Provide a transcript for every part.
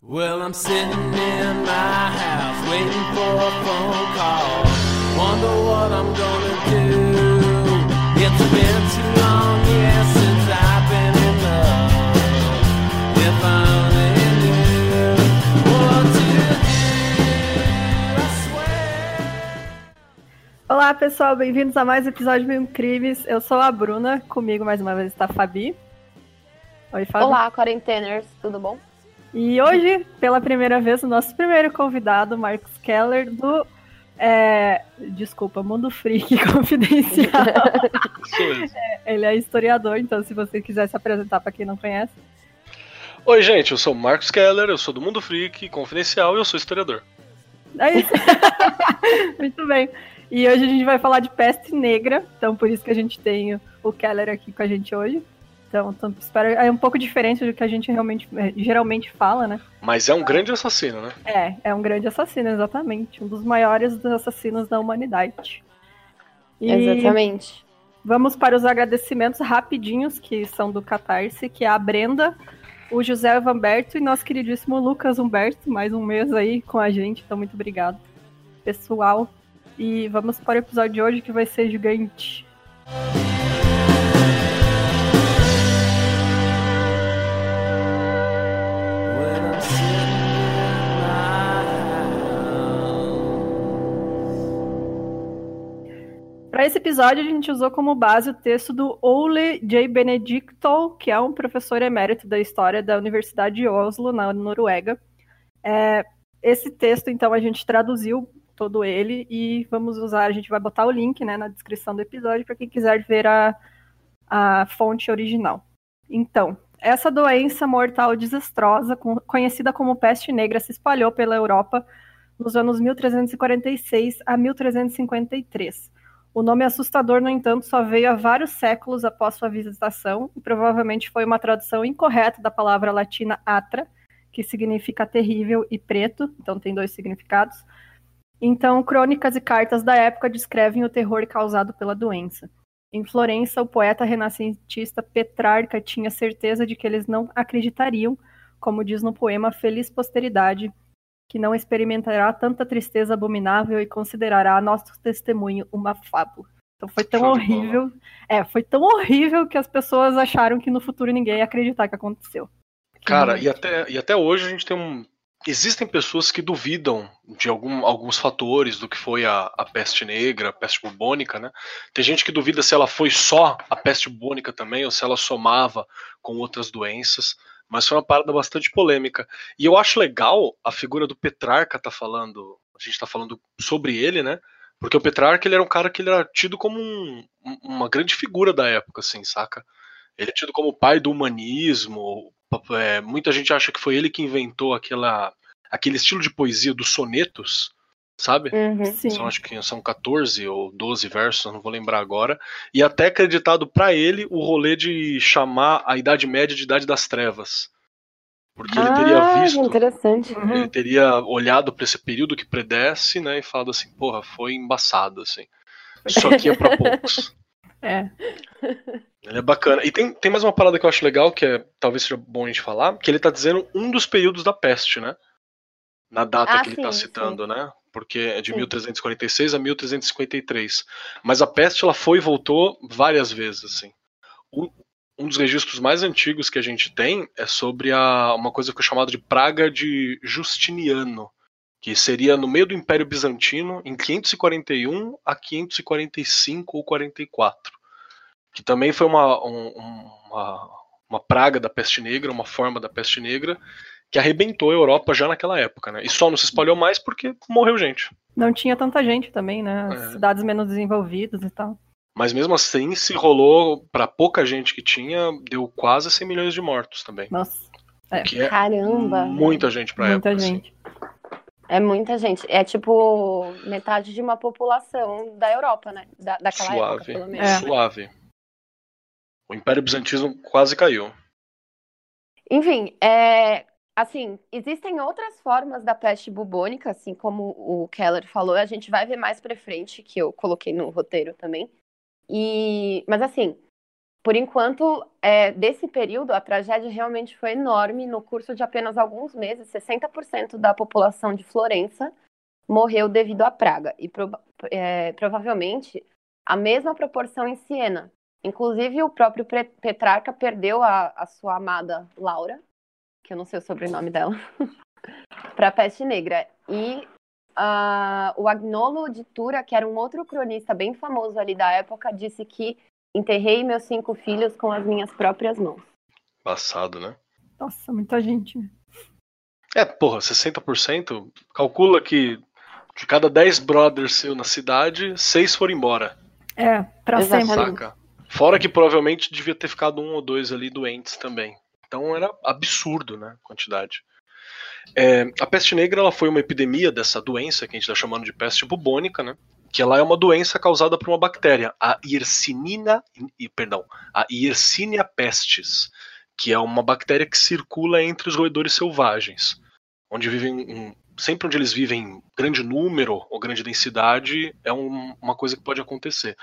Well, I'm sitting in my house waiting for a phone call. Wonder what I'm gonna do. It's been too long, yeah, since I've been in love. If I only knew what to do, I swear. Olá, pessoal, bem-vindos a mais um episódio de Mil Crimes. Eu sou a Bruna, comigo mais uma vez está a Fabi. Oi, Fabi. Olá, quarenteners, tudo bom? E hoje, pela primeira vez, o nosso primeiro convidado, Marcos Keller, do. é, desculpa, Mundo Freak Confidencial. Ele é historiador, então se você quiser se apresentar para quem não conhece. Oi, gente, eu sou o Marcos Keller, eu sou do Mundo Freak Confidencial e eu sou historiador. É isso. Muito bem. E hoje a gente vai falar de peste negra, então por isso que a gente tem o Keller aqui com a gente hoje. Então, então, espero é um pouco diferente do que a gente realmente é, geralmente fala, né? Mas é um grande assassino, né? É, é um grande assassino, exatamente. Um dos maiores dos assassinos da humanidade. E Exatamente. vamos para os agradecimentos rapidinhos, que são do Catarse, que é a Brenda, o José Vanberto e nosso queridíssimo Lucas Humberto, mais um mês aí com a gente, então muito obrigado, pessoal. E vamos para o episódio de hoje, que vai ser gigante. When esse episódio, a gente usou como base o texto do Ole J. Benedicto, que é um professor emérito da história da Universidade de Oslo, na Noruega. É, esse texto, então, a gente traduziu todo ele e vamos usar, a gente vai botar o link né, na descrição do episódio para quem quiser ver a, a fonte original. Então, essa doença mortal desastrosa, conhecida como peste negra, se espalhou pela Europa nos anos 1346 a 1353. O nome assustador, no entanto, só veio há vários séculos após sua visitação e provavelmente foi uma tradução incorreta da palavra latina atra, que significa terrível e preto, então tem dois significados. Então, crônicas e cartas da época descrevem o terror causado pela doença. Em Florença, o poeta renascentista Petrarca tinha certeza de que eles não acreditariam, como diz no poema Feliz Posteridade, que não experimentará tanta tristeza abominável e considerará nosso testemunho uma fábula. Então foi tão Show horrível. É, foi tão horrível que as pessoas acharam que no futuro ninguém ia acreditar que aconteceu. Cara, Que- e até, e até hoje a gente tem um. Existem pessoas que duvidam de algum, alguns fatores do que foi a, a peste negra, a peste bubônica, né? Tem gente que duvida se ela foi só a peste bubônica também, ou se ela somava com outras doenças. Mas foi uma parada bastante polêmica. E eu acho legal a figura do Petrarca tá falando. A gente tá falando sobre ele, né? Porque o Petrarca ele era um cara que ele era tido como um- um- uma grande figura da época, assim, saca? Ele é tido como o pai do humanismo. é, muita gente acha que foi ele que inventou aquela, aquele estilo de poesia dos sonetos, sabe? Uhum. Sim. São, acho que são 14 ou 12 versos, não vou lembrar agora. E até acreditado pra ele o rolê de chamar a Idade Média de Idade das Trevas. Porque ele teria ah, visto, interessante. Uhum. ele teria olhado pra esse período que predece, né, e falado assim, porra, foi embaçado, assim. Isso aqui é pra poucos. É. Ele é bacana. E tem, tem mais uma parada que eu acho legal, que é talvez seja bom a gente falar, que ele tá dizendo um dos períodos da peste, né? Na data Ah, que ele tá sim, citando, né? Porque é de Sim. 1346 a 1353. Mas a peste ela foi e voltou várias vezes, assim. Um, um dos registros mais antigos que a gente tem é sobre a, uma coisa que é chamada de praga de Justiniano, que seria no meio do Império Bizantino, em 541 a 545 ou 44 que também foi uma, um- uma, uma praga da peste negra, uma forma da peste negra, que arrebentou a Europa já naquela época, né? E só não se espalhou mais porque morreu gente. Não tinha tanta gente também, né? As É. cidades menos desenvolvidas e tal. Mas mesmo assim, se rolou para pouca gente que tinha, deu quase 100 milhões de mortos também. Nossa, que é Caramba. muita gente pra muita época. assim. gente. É muita gente. É tipo metade de uma população da Europa, né? Da, daquela época, Suave, pelo menos. É. suave. O Império Bizantino quase caiu. Enfim, é, assim, existem outras formas da peste bubônica, assim como o Keller falou, a gente vai ver mais pra frente, que eu coloquei no roteiro também. E, mas assim, por enquanto, é, desse período, a tragédia realmente foi enorme. No curso de apenas alguns meses, 60% da população de Florença morreu devido à praga. E pro, é, provavelmente a mesma proporção em Siena. Inclusive, o próprio Petrarca perdeu a, a sua amada Laura, que eu não sei o sobrenome dela, para a peste negra. E uh, o Agnolo de Tura, que era um outro cronista bem famoso ali da época, disse que enterrei meus cinco filhos com as minhas próprias mãos. Passado, né? Nossa, muita gente. É, porra, 60%. Calcula que de cada 10 brothers seu na cidade, seis foram embora. É, pra Exatamente. sempre. Saca? Fora que provavelmente devia ter ficado um ou dois ali doentes também. Então era absurdo, né? A quantidade. É, a peste negra ela foi uma epidemia dessa doença que a gente está chamando de peste bubônica, né? Que ela é uma doença causada por uma bactéria, a Yersinina, perdão, a Yersinia pestis, que é uma bactéria que circula entre os roedores selvagens, onde vivem sempre onde eles vivem em grande número ou grande densidade é um, uma coisa que pode acontecer.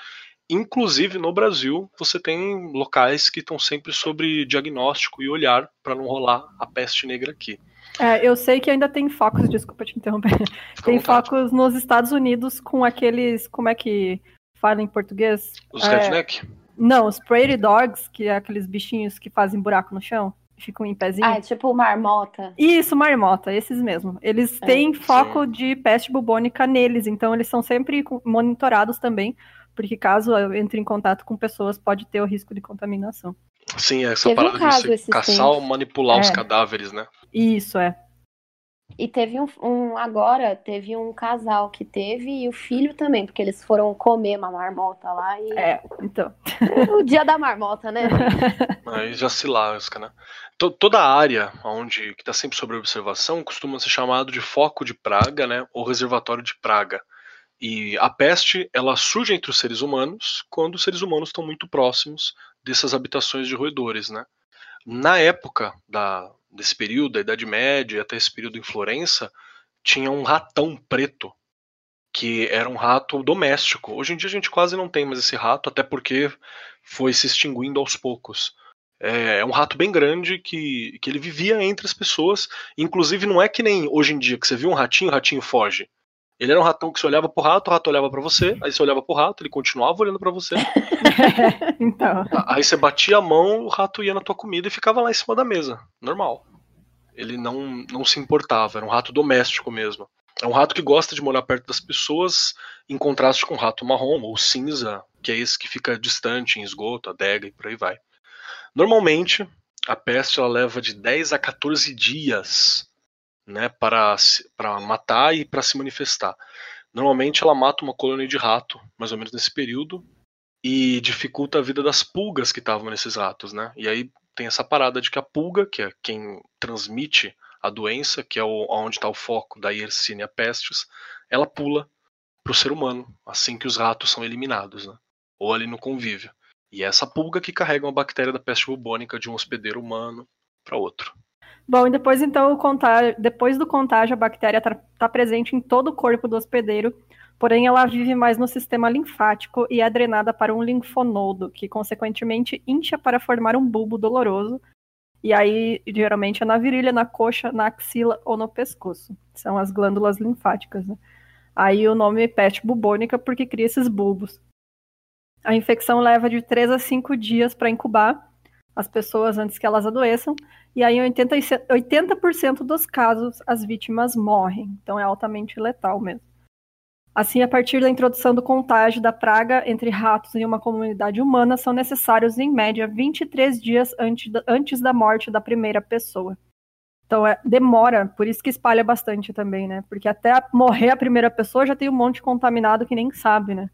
Inclusive no Brasil, você tem locais que estão sempre sobre diagnóstico e olhar para não rolar a peste negra aqui. É, eu sei que ainda tem focos, desculpa te interromper. Fica Tem vontade. focos nos Estados Unidos com aqueles. Como é que fala em português? Os É, redneck? Não, os prairie dogs, que é aqueles bichinhos que fazem buraco no chão, e ficam em pezinho. Ah, é tipo marmota. Isso, marmota, esses mesmo. Eles É, têm foco de peste bubônica neles, então eles são sempre monitorados também, porque caso entre em contato com pessoas, pode ter o risco de contaminação. Sim, é essa Teve um parada caso de caçar ou manipular os É. cadáveres, né? Isso, é. E teve um, um- agora, teve um casal que teve e o filho também, porque eles foram comer uma marmota lá e É, então. o dia da marmota, né? Aí já se lasca, né? To- toda a área onde que está sempre sob observação costuma ser chamado de foco de praga, né? Ou reservatório de praga. E a peste, ela surge entre os seres humanos quando os seres humanos estão muito próximos dessas habitações de roedores, né? Na época da, desse período, da Idade Média, até esse período em Florença, tinha um ratão preto, que era um rato doméstico. Hoje em dia a gente quase não tem mais esse rato, até porque foi se extinguindo aos poucos. É, é um rato bem grande que, que ele vivia entre as pessoas. Inclusive, não é que nem hoje em dia, que você viu um ratinho, o ratinho foge. Ele era um ratão que você olhava pro rato, o rato olhava pra você, aí você olhava pro rato, ele continuava olhando pra você. então. Aí você batia a mão, o rato ia na tua comida e ficava lá em cima da mesa. Normal. Ele não, não se importava, era um rato doméstico mesmo. É um rato que gosta de morar perto das pessoas, em contraste com o rato marrom ou cinza, que é esse que fica distante em esgoto, adega e por aí vai. Normalmente, a peste ela leva de 10 a 14 dias né, para, para matar e para se manifestar. Normalmente ela mata uma colônia de rato, mais ou menos nesse período, e dificulta a vida das pulgas que estavam nesses ratos, né? E aí tem essa parada de que a pulga, que é quem transmite a doença, que é o, onde está o foco da Yersinia pestis, ela pula para o ser humano assim que os ratos são eliminados, né? Ou ali no convívio. E é essa pulga que carrega uma bactéria da peste bubônica de um hospedeiro humano para outro. Bom, e depois então o contágio, depois do contágio, a bactéria está presente em todo o corpo do hospedeiro, porém ela vive mais no sistema linfático e é drenada para um linfonodo, que consequentemente incha para formar um bulbo doloroso. E aí, geralmente, é na virilha, na coxa, na axila ou no pescoço. São as glândulas linfáticas, né? Aí o nome é peste bubônica porque cria esses bulbos. A infecção leva de 3 a 5 dias para incubar as pessoas antes que elas adoeçam. E aí, em 80, e se- 80% dos casos, as vítimas morrem. Então, é altamente letal mesmo. Assim, a partir da introdução do contágio da praga entre ratos em uma comunidade humana, são necessários, em média, 23 dias antes da, morte da primeira pessoa. Então, é, demora, por isso que espalha bastante também, né? Porque até morrer a primeira pessoa já tem um monte contaminado que nem sabe, né?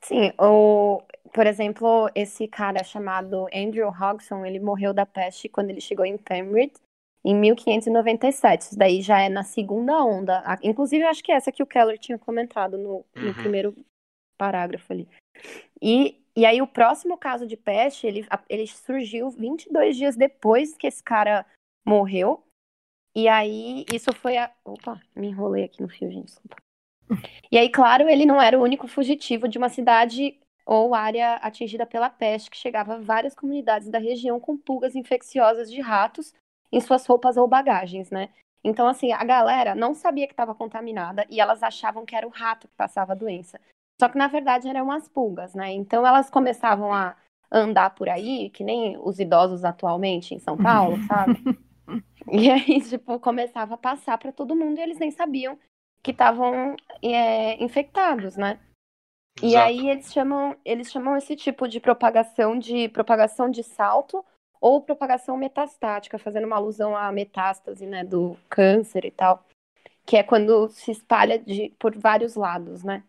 Sim, o, por exemplo, esse cara chamado Andrew Hodgson, ele morreu da peste quando ele chegou em Penrith em 1597. Isso daí já é na segunda onda. Inclusive, eu acho que é essa que o Keller tinha comentado no, no Uhum. primeiro parágrafo ali. E, e aí, o próximo caso de peste, ele, ele surgiu 22 dias depois que esse cara morreu. E aí, isso foi a. Opa, me enrolei aqui no fio, gente, desculpa. E aí, claro, ele não era o único fugitivo de uma cidade ou área atingida pela peste, que chegava a várias comunidades da região com pulgas infecciosas de ratos em suas roupas ou bagagens, né? Então, assim, a galera não sabia que estava contaminada e elas achavam que era o rato que passava a doença. Só que, na verdade, eram as pulgas, né? Então, elas começavam a andar por aí, que nem os idosos atualmente em São Paulo, sabe? E aí, tipo, começava a passar para todo mundo e eles nem sabiam que estavam é, infectados, né? E Exato. aí eles chamam, eles chamam esse tipo de propagação de propagação de salto ou propagação metastática, fazendo uma alusão à metástase, né, do câncer e tal, que é quando se espalha de, por vários lados, né?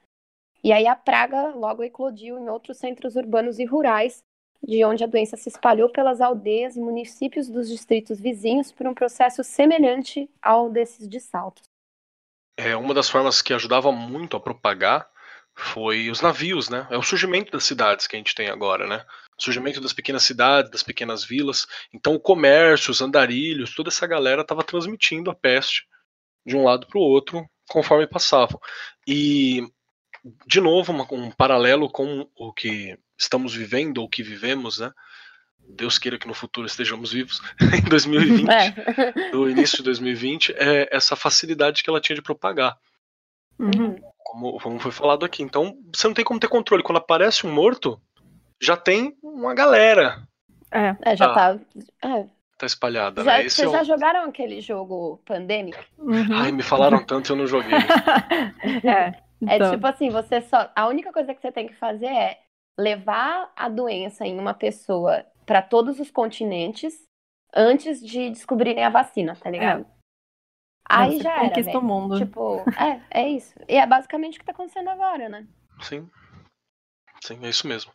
E aí a praga logo eclodiu em outros centros urbanos e rurais, de onde a doença se espalhou pelas aldeias e municípios dos distritos vizinhos por um processo semelhante ao desses de saltos. É, uma das formas que ajudava muito a propagar foi os navios, né? É o surgimento das cidades que a gente tem agora, né? O surgimento das pequenas cidades, das pequenas vilas. Então o comércio, os andarilhos, toda essa galera estava transmitindo a peste de um lado para o outro conforme passavam. E, de novo, uma, um paralelo com o que estamos vivendo ou que vivemos, né? Deus queira que no futuro estejamos vivos em 2020, É. do início de 2020, é essa facilidade que ela tinha de propagar Uhum. Como, como foi falado aqui. Então, você não tem como ter controle. Quando aparece um morto, já tem uma galera É. É, já Ah, tá. é. tá espalhada, Já, né? Vocês é já jogaram aquele jogo Pandemic? Uhum. Ai, me falaram tanto e eu não joguei. é. É Então, tipo assim, você só. A única coisa que você tem que fazer é levar a doença em uma pessoa para todos os continentes antes de descobrirem a vacina, tá ligado? Aí você já era, conquista o velho. mundo. Tipo, é, é isso. E é basicamente o que tá acontecendo agora, né? Sim. Sim, é isso mesmo.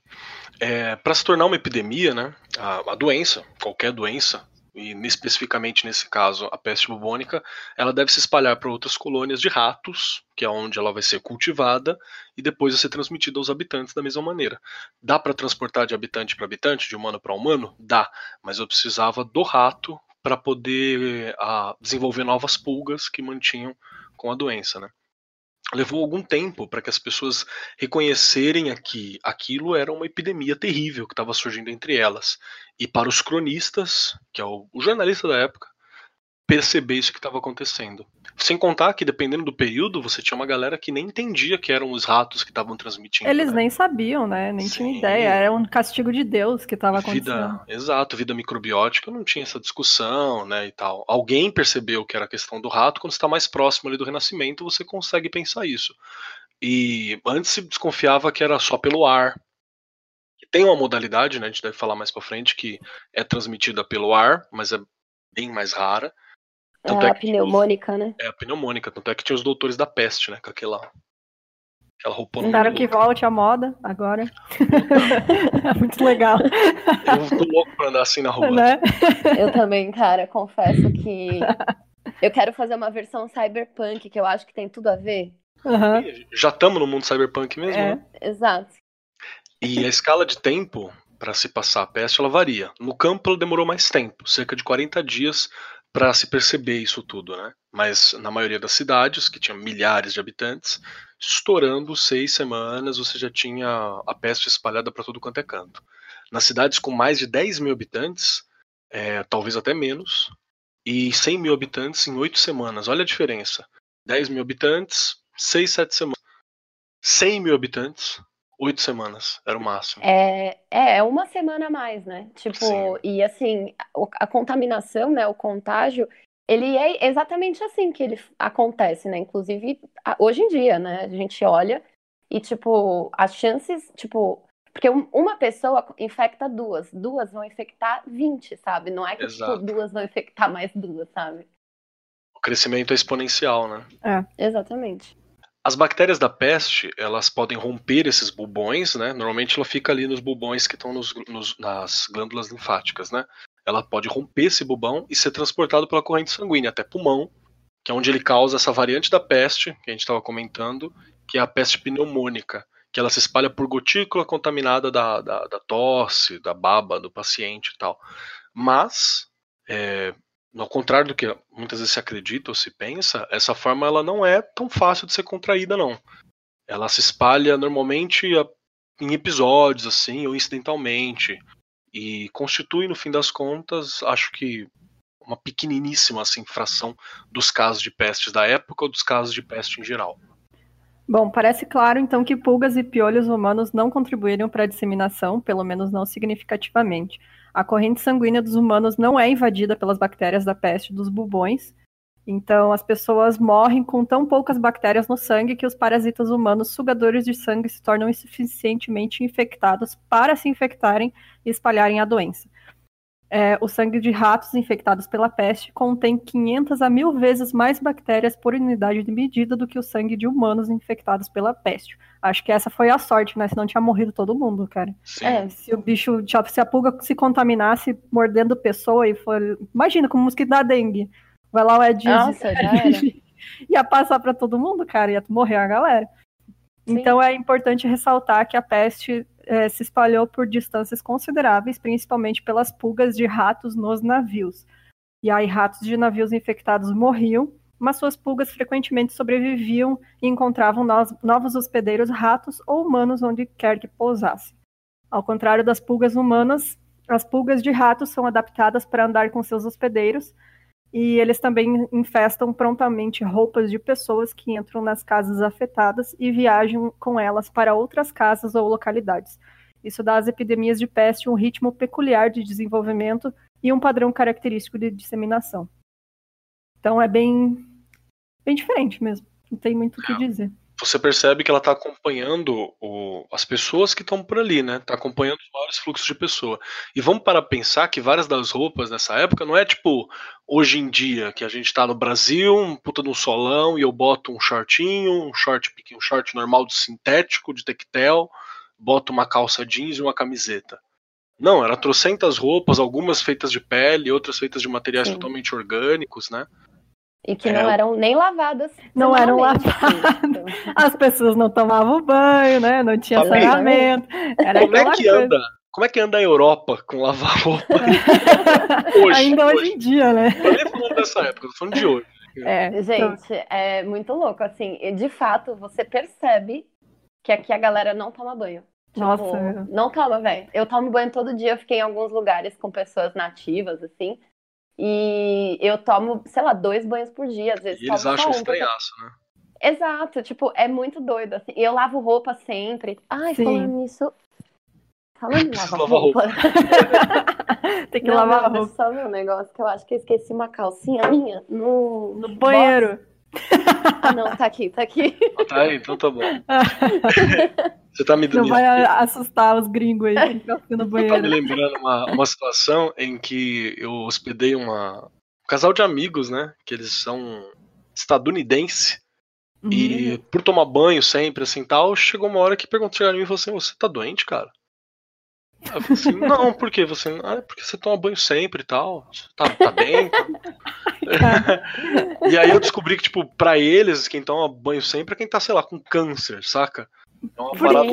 É, para se tornar uma epidemia, né, a, a doença, qualquer doença, e especificamente nesse caso a peste bubônica, ela deve se espalhar para outras colônias de ratos, que é onde ela vai ser cultivada, e depois vai ser transmitida aos habitantes da mesma maneira. Dá para transportar de habitante para habitante, de humano para humano? Dá, mas eu precisava do rato para poder ah, desenvolver novas pulgas que mantinham com a doença, né? Levou algum tempo para que as pessoas reconhecerem que aquilo era uma epidemia terrível que estava surgindo entre elas. E para os cronistas, que é o, o jornalista da época, perceber isso que estava acontecendo. Sem contar que, dependendo do período, você tinha uma galera que nem entendia que eram os ratos que estavam transmitindo. Eles né? nem sabiam, né? Nem tinham ideia. Era um castigo de Deus que estava acontecendo. vida, exato, vida microbiótica não tinha essa discussão, né, e tal. Alguém percebeu que era a questão do rato, quando está mais próximo ali do renascimento, você consegue pensar isso. E antes se desconfiava que era só pelo ar. Tem uma modalidade, né, a gente deve falar mais para frente, que é transmitida pelo ar, mas é bem mais rara. Tanto a é que pneumônica, né? É a pneumônica, tanto é que tinha os doutores da peste, né, com aquela aquela roupona Espero meio que volte à moda agora. é muito legal. Eu tô louco pra andar assim na rua. né? Eu também, cara, confesso que eu quero fazer uma versão cyberpunk, que eu acho que tem tudo a ver. Aham. Já estamos no mundo cyberpunk mesmo, É. né? Exato. E a escala de tempo para se passar a peste ela varia. No campo ela demorou mais tempo, cerca de 40 dias para se perceber isso tudo, né? Mas na maioria das cidades, que tinha milhares de habitantes, estourando seis semanas, você já tinha a peste espalhada para todo quanto é canto. Nas cidades com mais de 10 mil habitantes, é, talvez até menos, e 100 mil habitantes em oito semanas. Olha a diferença. 10 mil habitantes, 6, 7 semanas. 100 mil habitantes, oito semanas. Era o máximo. É, é, é uma semana a mais, né? Tipo, Sim. e assim, o- a contaminação, né, o contágio, ele é exatamente assim que ele acontece, né? Inclusive, a- hoje em dia, né? A gente olha e, tipo, as chances, tipo, porque um- uma pessoa infecta duas, duas vão infectar 20, sabe? Não é que, tipo, duas vão infectar mais duas, sabe? O crescimento é exponencial, né? Exatamente. As bactérias da peste, elas podem romper esses bulbões, né? Normalmente ela fica ali nos bulbões que estão nos- nos- nas glândulas linfáticas, né? Ela pode romper esse bulbão e ser transportado pela corrente sanguínea até pulmão, que é onde ele causa essa variante da peste, que a gente estava comentando, que é a peste pneumônica, que ela se espalha por gotícula contaminada da, da, da tosse, da baba do paciente e tal. Mas, é, ao contrário do que muitas vezes se acredita ou se pensa, essa forma ela não é tão fácil de ser contraída, não. Ela se espalha normalmente a em episódios, assim, ou incidentalmente. E constitui, no fim das contas, acho que uma pequeniníssima assim, fração dos casos de pestes da época ou dos casos de peste em geral. Bom, parece claro então que pulgas e piolhos humanos não contribuíram para a disseminação, pelo menos não significativamente. A corrente sanguínea dos humanos não é invadida pelas bactérias da peste dos bubões, então as pessoas morrem com tão poucas bactérias no sangue que os parasitas humanos sugadores de sangue se tornam insuficientemente infectados para se infectarem e espalharem a doença é, o sangue de ratos infectados pela peste contém 500 a 1000 vezes mais bactérias por unidade de medida do que o sangue de humanos infectados pela peste. Acho que essa foi a sorte, né? Senão tinha morrido todo mundo, cara. É, se o bicho, se a pulga se contaminasse mordendo pessoa e for. Imagina, como o mosquito da dengue. Vai lá o Ed Nossa, já era. ia passar para todo mundo, cara, ia morrer a galera. Sim. Então é importante ressaltar que a peste é, se espalhou por distâncias consideráveis, principalmente pelas pulgas de ratos nos navios. E aí, ratos de navios infectados morriam, mas suas pulgas frequentemente sobreviviam e encontravam novos hospedeiros ratos ou humanos onde quer que pousasse. Ao contrário das pulgas humanas, as pulgas de ratos são adaptadas para andar com seus hospedeiros e eles também infestam prontamente roupas de pessoas que entram nas casas afetadas e viajam com elas para outras casas ou localidades. Isso dá às epidemias de peste um ritmo peculiar de desenvolvimento e um padrão característico de disseminação. Então é bem, bem diferente mesmo. Não tem muito o que dizer você percebe que ela está acompanhando o, as pessoas que estão por ali, né? Está acompanhando vários fluxos de pessoa. E vamos para pensar que várias das roupas nessa época não é tipo hoje em dia, que a gente está no Brasil, um puta no solão, e eu boto um shortinho, um short um short normal de sintético, de tectel, boto uma calça jeans e uma camiseta. Não, era trocentas roupas, algumas feitas de pele, outras feitas de materiais Sim. totalmente orgânicos, né? E que é. não eram nem lavadas. Não eram lavadas. As pessoas não tomavam banho, né? Não tinha saneamento. Era Como é que coisa. anda? Como é que anda a Europa com lavar roupa? hoje, Ainda hoje. hoje em dia, né? Não nem falando dessa época, tô falando de hoje. É, Gente, então... é muito louco, assim, de fato, você percebe que aqui a galera não toma banho. Tipo, Nossa. Não toma, velho. Eu tomo banho todo dia, eu fiquei em alguns lugares com pessoas nativas, assim, e eu tomo, sei lá, dois banhos por dia, às vezes. E eles acham um, estranhaço, né? Exato, tipo, é muito doido, assim. E eu lavo roupa sempre. Ai, Sim. falando nisso. Falando em lavar roupa. roupa. Tem que não, lavar não, roupa. Só meu negócio, que eu acho que eu esqueci uma calcinha minha no, no banheiro. Ah, não, tá aqui, tá aqui. Ah, tá aí, então tá bom. Você tá me Não vai assustar os gringos aí que no banheiro. Eu tô me lembrando uma, uma situação em que eu hospedei uma, um casal de amigos, né? Que eles são estadunidenses. Uhum. E por tomar banho sempre, assim tal, chegou uma hora que perguntaram a mim e falou assim: Você tá doente, cara? Eu falei assim, não, por que você. Ah, porque você toma banho sempre e tal. Tá, tá bem? Tá... e aí eu descobri que, tipo, pra eles, quem toma banho sempre é quem tá, sei lá, com câncer, saca? É uma parada...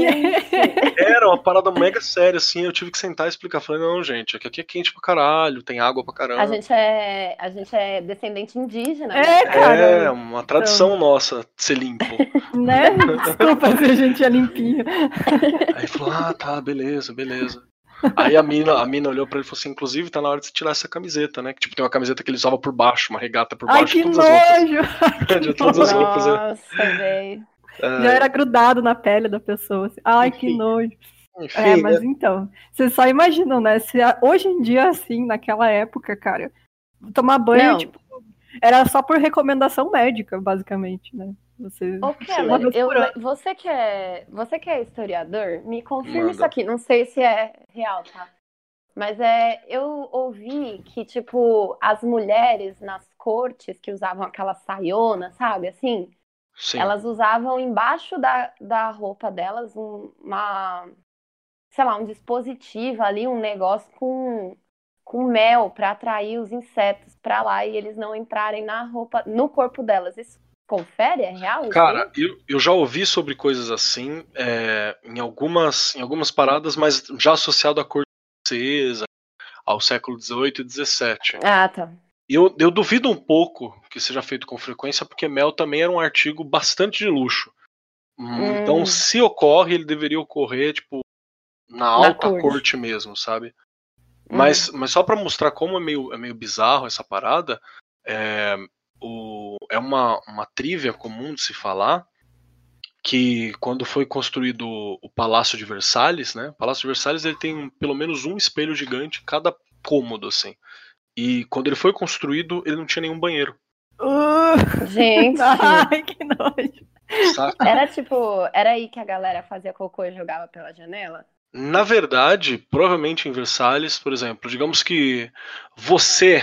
Era uma parada mega séria, assim. Eu tive que sentar e explicar. Falei, não, gente, aqui, aqui é quente pra caralho, tem água pra caramba. A gente é, a gente é descendente indígena. É, né? cara. É, uma tradição então... nossa ser limpo. né? Desculpa se a gente é limpinho. Aí falou, ah, tá, beleza, beleza. Aí a mina, a mina olhou pra ele e falou assim: inclusive, tá na hora de você tirar essa camiseta, né? Que tipo, tem uma camiseta que ele usava por baixo, uma regata por baixo Ai, de todas nojo! as roupas. de todas as roupas. É. Nossa, velho. Já era grudado na pele da pessoa. Assim. Ai, Enfim. que nojo. Enfim, é, mas é... então, vocês só imaginam, né? Se hoje em dia, assim, naquela época, cara, tomar banho, Não. tipo, era só por recomendação médica, basicamente, né? Você, Ô, Keller, eu, você, que é, você que é historiador, me confirma Manda. isso aqui. Não sei se é real, tá? Mas é, eu ouvi que, tipo, as mulheres nas cortes que usavam aquela saiona, sabe, assim, Sim. Elas usavam embaixo da, da roupa delas uma, sei lá, um dispositivo ali, um negócio com, com mel para atrair os insetos para lá e eles não entrarem na roupa, no corpo delas. Isso confere? É real? Cara, eu, eu já ouvi sobre coisas assim é, em, algumas, em algumas paradas, mas já associado à cor francesa, ao século XVIII e XVII. Ah, tá. Eu, eu duvido um pouco que seja feito com frequência, porque mel também era um artigo bastante de luxo. Hum, Então, Hum. se ocorre, ele deveria ocorrer, tipo, na alta corte. corte. mesmo, sabe? Hum. Mas, mas só pra mostrar como é meio, é meio bizarro essa parada, é, o, é uma, uma trivia comum de se falar que quando foi construído o Palácio de Versalhes, né? O Palácio de Versalhes ele tem pelo menos um espelho gigante em cada cômodo, assim. E quando ele foi construído, ele não tinha nenhum banheiro, Uh, Gente, ai, que nojo. saca? era tipo, era aí que a galera fazia cocô e jogava pela janela? Na verdade, provavelmente em Versalhes, por exemplo, digamos que você,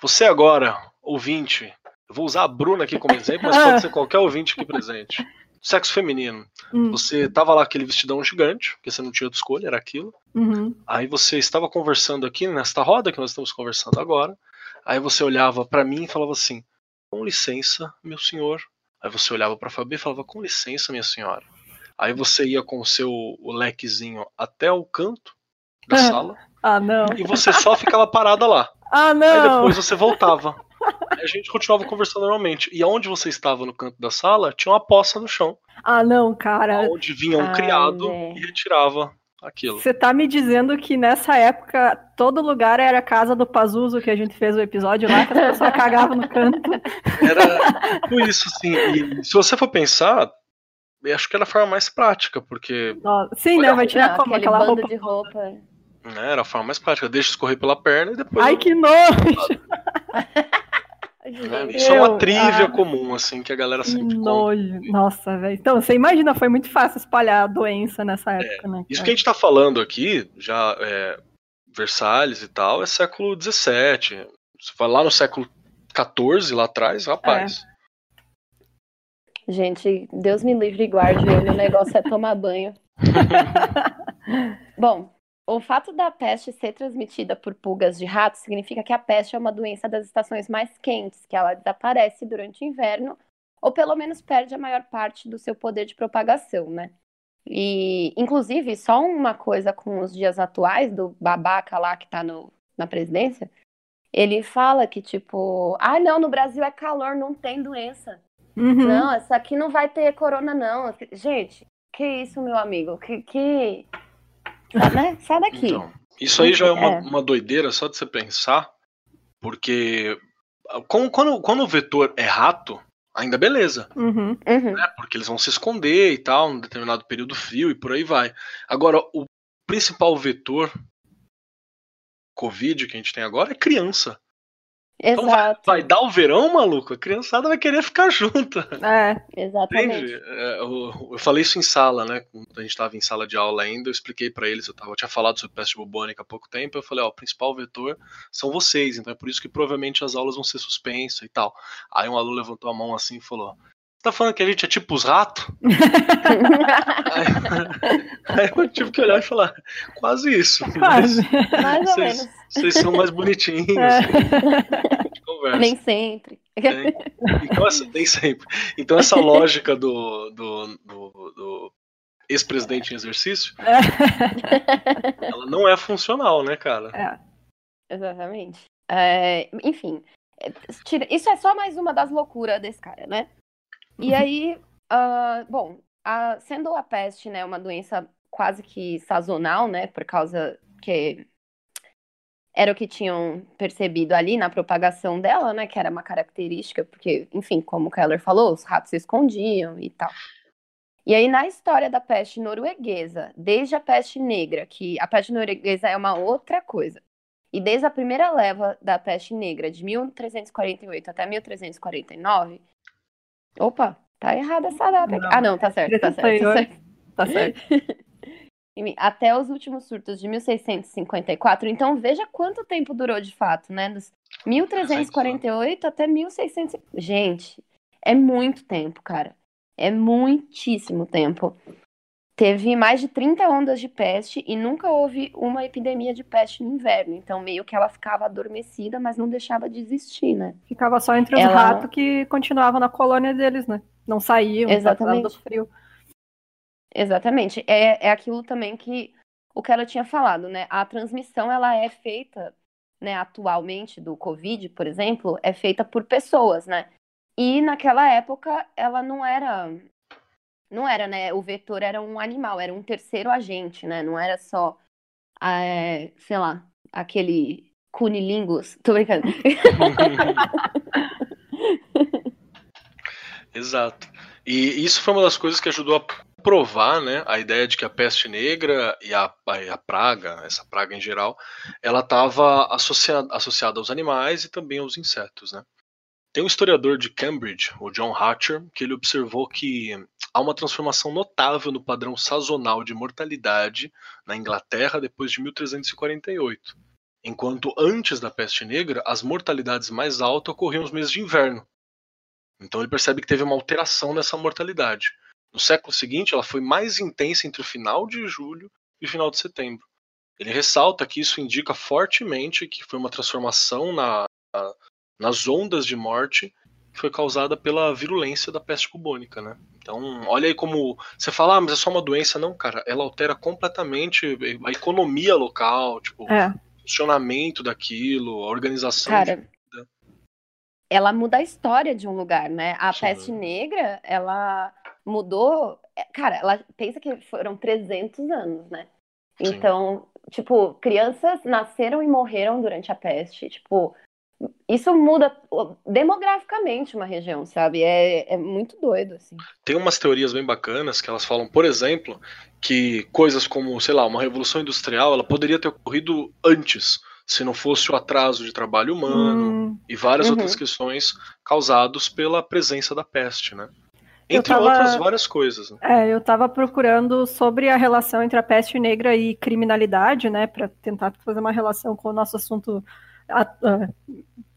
você agora, ouvinte, vou usar a Bruna aqui como exemplo, mas pode ser qualquer ouvinte aqui presente. Sexo feminino. Hum, Você tava lá aquele vestidão gigante, porque você não tinha outra escolha, era aquilo. uhum. Aí você estava conversando aqui nesta roda que nós estamos conversando agora. Aí você olhava pra mim e falava assim: "Com licença, meu senhor". Aí você olhava pra Fabi e falava: "Com licença, minha senhora". Aí você ia com o seu o lequezinho até o canto da Ah. sala Ah, não. e você só ficava parada lá. Ah, Aí não. depois você voltava. A gente continuava conversando normalmente. E aonde você estava no canto da sala, tinha uma poça no chão, Ah, não, cara. onde vinha um Ai, criado né. e retirava aquilo. Você tá me dizendo que nessa época todo lugar era a casa do Pazuzu que a gente fez o episódio lá, que as pessoas cagavam no canto. Era tipo isso, assim. E se você for pensar, eu acho que era a forma mais prática, porque Nossa, Sim, né? Vai tirar como aquela roupa. de roupa. né, era a forma mais prática. Deixa escorrer pela perna e depois. Ai, que nojo! né, Isso é uma trívia ah. comum, assim, que a galera sempre conta. nojo. Nossa, velho. Então, você imagina, foi muito fácil espalhar a doença nessa época, né? Isso que a gente tá falando aqui, já é, Versalhes e tal, é século XVII. Você vai lá no século XIV, lá atrás, rapaz. Gente, Deus me livre e guarde, o meu negócio é tomar banho. Bom, o fato da peste ser transmitida por pulgas de rato significa que a peste é uma doença das estações mais quentes, que ela desaparece durante o inverno, ou pelo menos perde a maior parte do seu poder de propagação, né? E, inclusive, só uma coisa com os dias atuais do babaca lá que tá no, na presidência, ele fala que, tipo, ah, não, no Brasil é calor, não tem doença. Uhum. Não, essa aqui não vai ter corona, não. Gente, que isso, meu amigo? Que. que... Né? Sai daqui. Então, isso aí já é uma, É. uma doideira só de você pensar, porque com- quando, quando o vetor é rato, ainda beleza, Uhum. Uhum. né? Porque eles vão se esconder e tal, num determinado período frio e por aí vai. Agora, o principal vetor Covid que a gente tem agora é criança. Então Exato. Vai dar o verão, maluco? A criançada vai querer ficar junta. É. Exatamente. Entende? É, eu, eu falei isso em sala, né? Quando a gente estava em sala de aula ainda, eu expliquei para eles, eu, tava, eu tinha falado sobre peste bubônica há pouco tempo, eu falei, ó, o principal vetor são vocês, então é por isso que provavelmente as aulas vão ser suspensas e tal. Aí um aluno levantou a mão assim e falou, tá falando que a gente é tipo os ratos? Aí eu tive que olhar e falar, quase isso. Mas Quase. Mais ou vocês, menos. vocês são mais bonitinhos, É. a gente conversa. Nem sempre. Né? Então, essa, nem sempre. Então, essa lógica do, do, do, do ex-presidente em exercício, ela não é funcional, né, cara? É. Exatamente. É, enfim, é, isso é só mais uma das loucuras desse cara, né? E aí, ah, bom, a- sendo a peste, né, uma doença quase que sazonal, né, por causa que era o que tinham percebido ali na propagação dela, né, que era uma característica, porque, enfim, como o Keller falou, os ratos se escondiam e tal. E aí, na história da peste norueguesa, desde a peste negra, que a peste norueguesa é uma outra coisa, e desde a primeira leva da peste negra, de 1348 até 1349. Opa, tá errada essa data aqui. Ah, não, tá certo, tá certo. Tá 38. certo. Tá certo. Até os últimos surtos de 1654. Então, veja quanto tempo durou de fato, né? Dos 1348 até 1600. Gente, é muito tempo, cara. É muitíssimo tempo. Teve mais de 30 ondas de peste e nunca houve uma epidemia de peste no inverno. Então, meio que ela ficava adormecida, mas não deixava de existir, né? Ficava só entre os Ela- ratos que continuavam na colônia deles, né? Não saíam, Exatamente. do frio. Exatamente. É, é aquilo também que o que ela tinha falado, né? A transmissão, ela é feita, né, atualmente, do Covid, por exemplo, é feita por pessoas, né? E naquela época, ela não era não era, né? O vetor era um animal, era um terceiro agente, né? Não era só, é, sei lá, aquele cunilingus. Tô brincando. Exato. E isso foi uma das coisas que ajudou a provar né, a ideia de que a peste negra e a, a, a praga, essa praga em geral, ela estava associada, associada aos animais e também aos insetos. Né? Tem um historiador de Cambridge, o John Hatcher, que ele observou que há uma transformação notável no padrão sazonal de mortalidade na Inglaterra depois de 1348. Enquanto antes da peste negra, as mortalidades mais altas ocorriam nos meses de inverno. Então ele percebe que teve uma alteração nessa mortalidade. No século seguinte, ela foi mais intensa entre o final de julho e o final de setembro. Ele ressalta que isso indica fortemente que foi uma transformação na, na, nas ondas de morte que foi causada pela virulência da peste bubônica, né? Então, olha aí como você fala, ah, mas é só uma doença, não, cara, ela altera completamente a economia local, tipo, É. o funcionamento daquilo, a organização. Cara, de ela muda a história de um lugar, né? A Sim. peste negra, ela mudou. é, Cara, ela pensa que foram 300 anos, né? Sim. Então, tipo, crianças nasceram e morreram durante a peste. Tipo, isso muda demograficamente uma região, sabe? É, é muito doido, assim. Tem umas teorias bem bacanas que elas falam, por exemplo, que coisas como, sei lá, uma revolução industrial, ela poderia ter ocorrido antes, se não fosse o atraso de trabalho humano Hum, e várias Uhum. outras questões causados pela presença da peste, né? Entre tava- outras várias coisas. Né? é, eu tava procurando sobre a relação entre a peste negra e criminalidade, né, para tentar fazer uma relação com o nosso assunto a- a-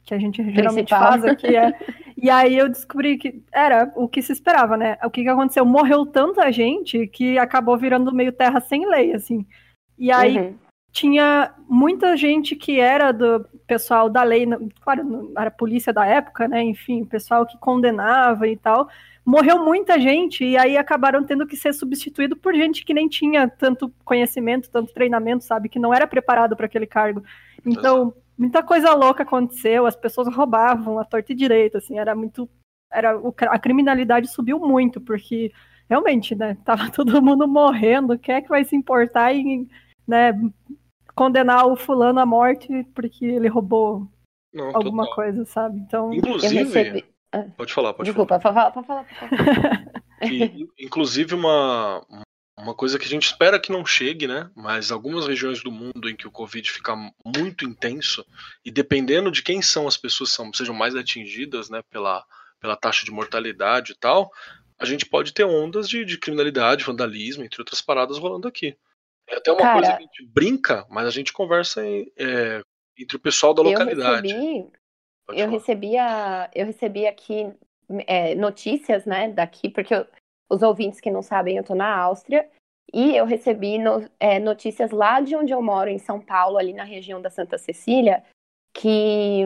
que a gente geralmente Principal. faz aqui. É. E aí eu descobri que era o que se esperava, né? O que, que aconteceu? Morreu tanta gente que acabou virando meio terra sem lei, assim. E aí Uhum. tinha muita gente que era do pessoal da lei, claro, era a polícia da época, né? Enfim, pessoal que condenava e tal. Morreu muita gente e aí acabaram tendo que ser substituído por gente que nem tinha tanto conhecimento, tanto treinamento, sabe? Que não era preparado para aquele cargo. Então, muita coisa louca aconteceu, as pessoas roubavam a torta e direito, assim, era muito. Era, a criminalidade subiu muito, porque realmente, né? Tava todo mundo morrendo, quem é que vai se importar em né, condenar o fulano à morte porque ele roubou Não, alguma total. coisa, sabe? Então, Eu Inclusive, recebi. pode falar, pode Desculpa, pode falar, pode falar. Pode falar. que, inclusive, uma, uma coisa que a gente espera que não chegue, né? Mas algumas regiões do mundo em que o Covid fica muito intenso, e dependendo de quem são as pessoas que são, sejam mais atingidas, né, pela, pela taxa de mortalidade e tal, a gente pode ter ondas de, de criminalidade, vandalismo, entre outras paradas rolando aqui. É até uma Cara- coisa que a gente brinca, mas a gente conversa em, é, entre o pessoal da Eu localidade. recebi, eu recebi, a, eu recebi aqui é, notícias, né, daqui, porque eu- os ouvintes que não sabem, eu tô na Áustria, e eu recebi no- é, notícias lá de onde eu moro, em São Paulo, ali na região da Santa Cecília, que,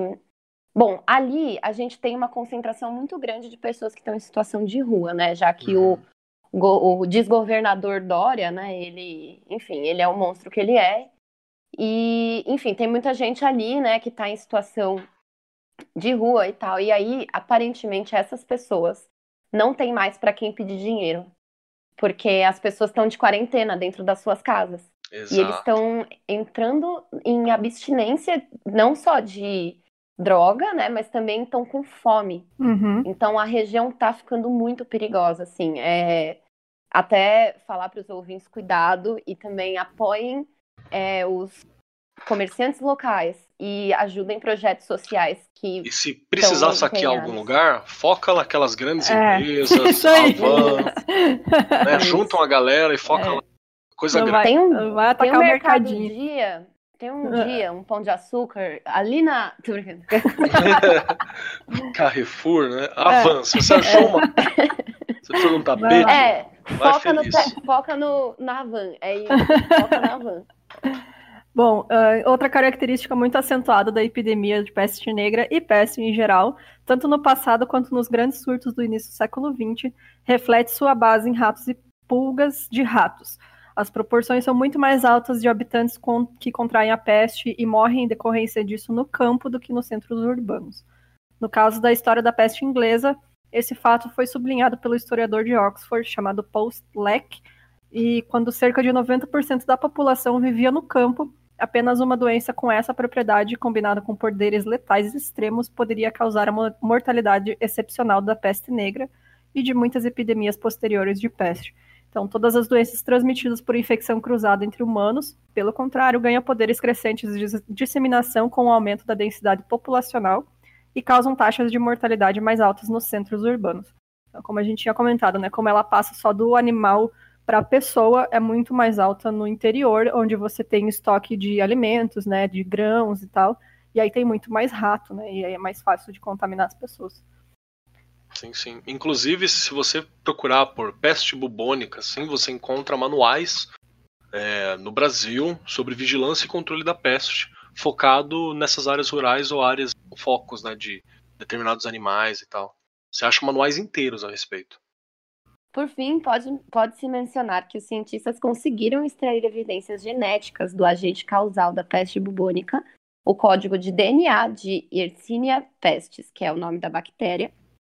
bom, ali a gente tem uma concentração muito grande de pessoas que estão em situação de rua, né, já que Uhum. o, o desgovernador Dória, né, ele, enfim, ele é o monstro que ele é, e, enfim, tem muita gente ali, né, que tá em situação de rua e tal. E aí, aparentemente, essas pessoas não têm mais para quem pedir dinheiro. Porque as pessoas estão de quarentena dentro das suas casas. E eles Exato. estão entrando em abstinência não só de droga, né? Mas também estão com fome. uhum. Então a região tá ficando muito perigosa, assim. É... Até falar para os ouvintes cuidado e também apoiem é, os comerciantes locais e ajudem projetos sociais que E se precisar saquear empenhados. algum lugar, foca naquelas grandes É, empresas. Avan, né? Juntam a galera e foca É. lá. Coisa Não grande. tem um, vai tem um o mercadinho. dia, tem um É. dia, um pão de açúcar ali na. Tô brincando. Carrefour, né? Avan, se você achou uma. Você for um tapete, É, vai foca, no, feliz. foca no, na van. É isso, foca na van. Bom, ah, outra característica muito acentuada da epidemia de peste negra e peste em geral, tanto no passado quanto nos grandes surtos do início do século XX, reflete sua base em ratos e pulgas de ratos. As proporções são muito mais altas de habitantes com- que contraem a peste e morrem em decorrência disso no campo do que nos centros urbanos. No caso da história da peste inglesa, Esse fato foi sublinhado pelo historiador de Oxford chamado Paul Leck, e quando cerca de 90% da população vivia no campo, apenas uma doença com essa propriedade, combinada com poderes letais extremos, poderia causar a mortalidade excepcional da peste negra e de muitas epidemias posteriores de peste. Então, todas as doenças transmitidas por infecção cruzada entre humanos, pelo contrário, ganham poderes crescentes de disseminação com o aumento da densidade populacional e causam taxas de mortalidade mais altas nos centros urbanos. Então, como a gente tinha comentado, né, como ela passa só do animal para a pessoa, é muito mais alta no interior, onde você tem estoque de alimentos, né, de grãos e tal, e aí tem muito mais rato, né, e aí é mais fácil de contaminar as pessoas. Sim, sim. Inclusive, se você procurar por peste bubônica, sim, você encontra manuais é, no Brasil sobre vigilância e controle da peste, focado nessas áreas rurais ou áreas focos né, de determinados animais e tal. Você acha manuais inteiros a respeito. Por fim, pode-se pode mencionar que os cientistas conseguiram extrair evidências genéticas do agente causal da peste bubônica, o código de DNA de Yersinia pestis, que é o nome da bactéria,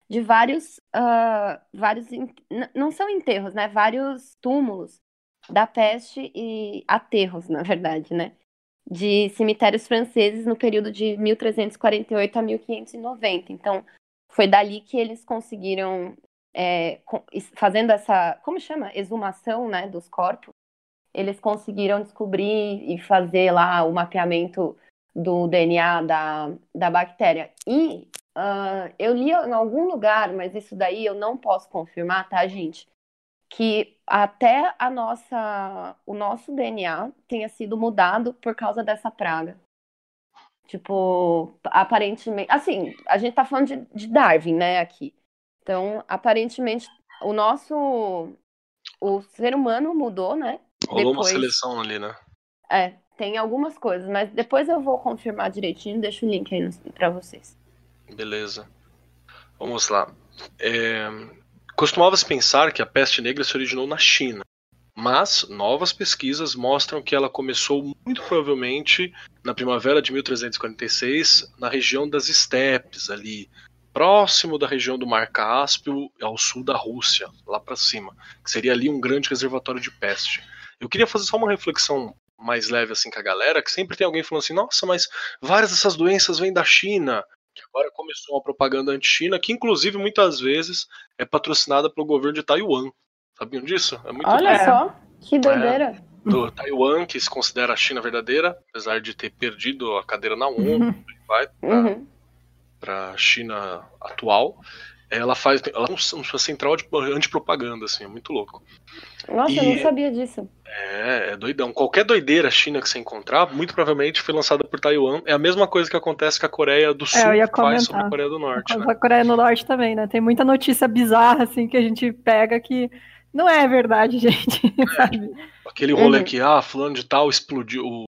de vários, uh, vários não são enterros, né? Vários túmulos da peste e aterros, na verdade, né? De cemitérios franceses no período de 1348 a 1590. Então, foi dali que eles conseguiram, é, fazendo essa, como chama? Exumação, né, dos corpos. Eles conseguiram descobrir e fazer lá o mapeamento do DNA da, da bactéria. E Uh, eu li em algum lugar, mas isso daí eu não posso confirmar, tá, gente? Que até a nossa, o nosso DNA tenha sido mudado por causa dessa praga. Tipo, aparentemente. Assim, a gente tá falando de, de Darwin, né, aqui. Então, aparentemente, o nosso. O ser humano mudou, né? Rolou depois... uma seleção ali, né? É, tem algumas coisas, mas depois eu vou confirmar direitinho, deixo o link aí para vocês. Beleza. Vamos lá. É... Costumava-se pensar que a peste negra se originou na China, mas novas pesquisas mostram que ela começou muito provavelmente na primavera de 1346, na região das estepes, ali próximo da região do Mar Cáspio, ao sul da Rússia, lá para cima, que seria ali um grande reservatório de peste. Eu queria fazer só uma reflexão mais leve assim com a galera, que sempre tem alguém falando assim: "Nossa, mas várias dessas doenças vêm da China" que agora começou uma propaganda anti-China, que inclusive muitas vezes é patrocinada pelo governo de Taiwan. Sabiam disso? É muito Olha doido. só, que doideira. É, do Taiwan, que se considera a China verdadeira, apesar de ter perdido a cadeira na ONU, uhum. vai uhum. A China atual ela faz ela é uma central de antipropaganda, assim, é muito louco. Nossa, e, eu não sabia disso. É, é doidão. Qualquer doideira China que você encontrar, muito provavelmente foi lançada por Taiwan. É a mesma coisa que acontece com a Coreia do é, Sul é, faz sobre a Coreia do Norte. Né? A Coreia do Norte também, né? Tem muita notícia bizarra, assim, que a gente pega que não é verdade, gente. É, aquele rolê uhum. que, ah, fulano de tal explodiu, o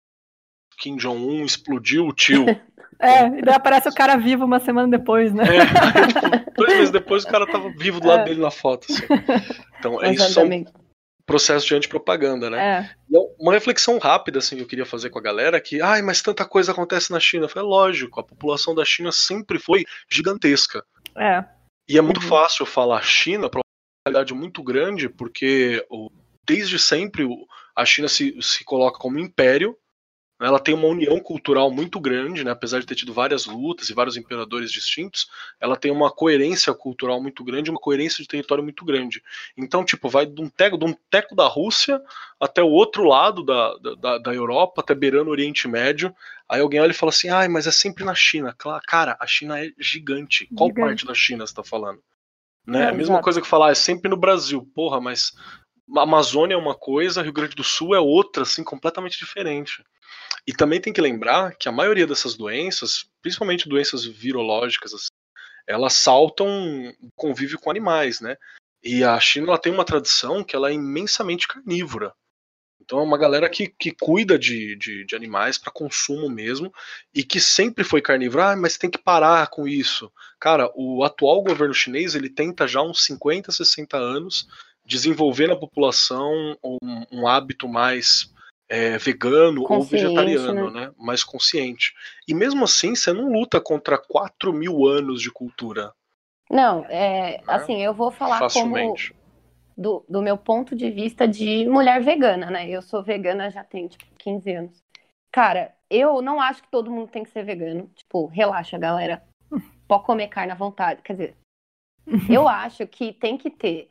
Kim Jong-un explodiu o tio. É, e daí aparece o cara vivo uma semana depois, né? É, dois meses depois o cara tava vivo do lado é. dele na foto. Assim. Então, é isso são processo de antipropaganda, né? É. E é uma reflexão rápida, assim, que eu queria fazer com a galera, que, ai, mas tanta coisa acontece na China. Foi lógico, a população da China sempre foi gigantesca. É. E é muito uhum. fácil falar China para uma realidade muito grande, porque desde sempre a China se, se coloca como império, ela tem uma união cultural muito grande, né? apesar de ter tido várias lutas e vários imperadores distintos, ela tem uma coerência cultural muito grande, uma coerência de território muito grande. Então, tipo, vai de um teco, de um teco da Rússia até o outro lado da, da, da Europa, até beirando o Oriente Médio. Aí alguém olha e fala assim: ah, mas é sempre na China. Cara, a China é gigante. Qual gigante. parte da China você está falando? Né? É, a mesma coisa que falar, é sempre no Brasil. Porra, mas a Amazônia é uma coisa, Rio Grande do Sul é outra, assim, completamente diferente. E também tem que lembrar que a maioria dessas doenças, principalmente doenças virológicas, assim, elas saltam convívio com animais, né? E a China ela tem uma tradição que ela é imensamente carnívora. Então é uma galera que, que cuida de, de, de animais para consumo mesmo e que sempre foi carnívora, ah, mas tem que parar com isso. Cara, o atual governo chinês ele tenta já uns 50, 60 anos desenvolver na população um, um hábito mais é, vegano ou vegetariano, né? né? Mais consciente. E mesmo assim, você não luta contra 4 mil anos de cultura. Não, é, assim, eu vou falar como do, do meu ponto de vista de mulher vegana, né? Eu sou vegana já tem, tipo, 15 anos. Cara, eu não acho que todo mundo tem que ser vegano. Tipo, relaxa, galera. Pode comer carne à vontade. Quer dizer, eu acho que tem que ter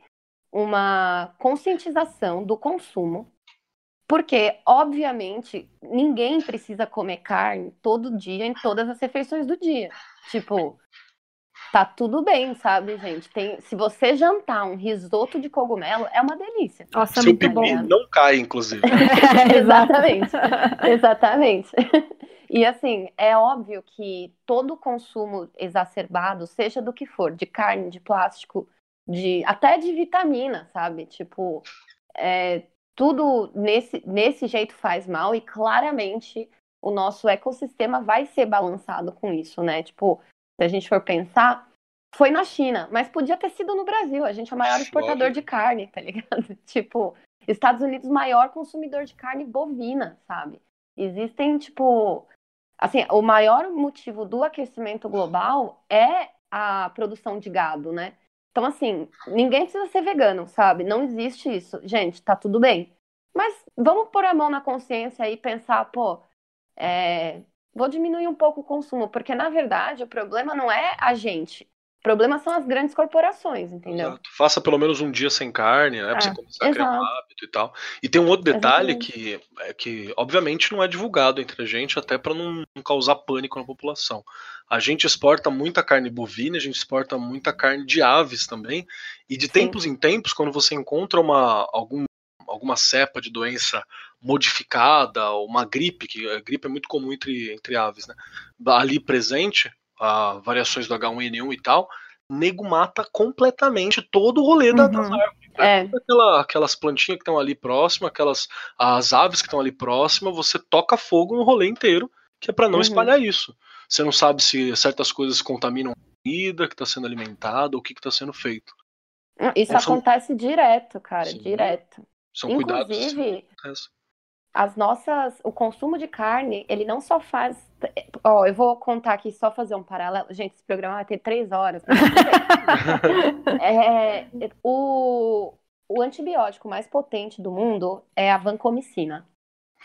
uma conscientização do consumo, porque, obviamente, ninguém precisa comer carne todo dia em todas as refeições do dia. Tipo, tá tudo bem, sabe, gente? Tem, se você jantar um risoto de cogumelo, é uma delícia. Nossa, Seu muito bom. não cai, inclusive. Exatamente. Exatamente. E assim, é óbvio que todo consumo exacerbado, seja do que for, de carne, de plástico, de até de vitamina, sabe? Tipo, é, tudo nesse, nesse jeito faz mal e claramente o nosso ecossistema vai ser balançado com isso, né? Tipo, se a gente for pensar, foi na China, mas podia ter sido no Brasil. A gente é o maior exportador de carne, tá ligado? Tipo, Estados Unidos, maior consumidor de carne bovina, sabe? Existem, tipo. Assim, o maior motivo do aquecimento global é a produção de gado, né? Então, assim, ninguém precisa ser vegano, sabe? Não existe isso. Gente, tá tudo bem. Mas vamos pôr a mão na consciência e pensar, pô, é, vou diminuir um pouco o consumo, porque na verdade o problema não é a gente. O problema são as grandes corporações, entendeu? Exato. Faça pelo menos um dia sem carne, né? Pra você É, começar a criar um exato. hábito e tal. E tem um outro detalhe Exatamente. que, é que, obviamente, não é divulgado entre a gente, até para não, não causar pânico na população. A gente exporta muita carne bovina, a gente exporta muita carne de aves também. E de Sim. tempos em tempos, quando você encontra uma, algum, alguma cepa de doença modificada, ou uma gripe, que a gripe é muito comum entre, entre aves, né? Ali presente, variações do H1N1 e tal, nego mata completamente todo o rolê da- das Uhum. árvores. É, Toda Aquela, aquelas plantinhas que estão ali próximas, aquelas as aves que estão ali próximas, você toca fogo no rolê inteiro, que é para não Uhum. espalhar isso. Você não sabe se certas coisas contaminam a comida que está sendo alimentada, ou o que está sendo feito. isso Então, são- acontece direto, cara, Sim. direto. São cuidados. Inclusive, acontecem. As nossas, o consumo de carne, ele não só faz, ó, eu vou contar aqui só fazer um paralelo. Gente, esse programa vai ter três horas. É, o, o antibiótico mais potente do mundo é a vancomicina.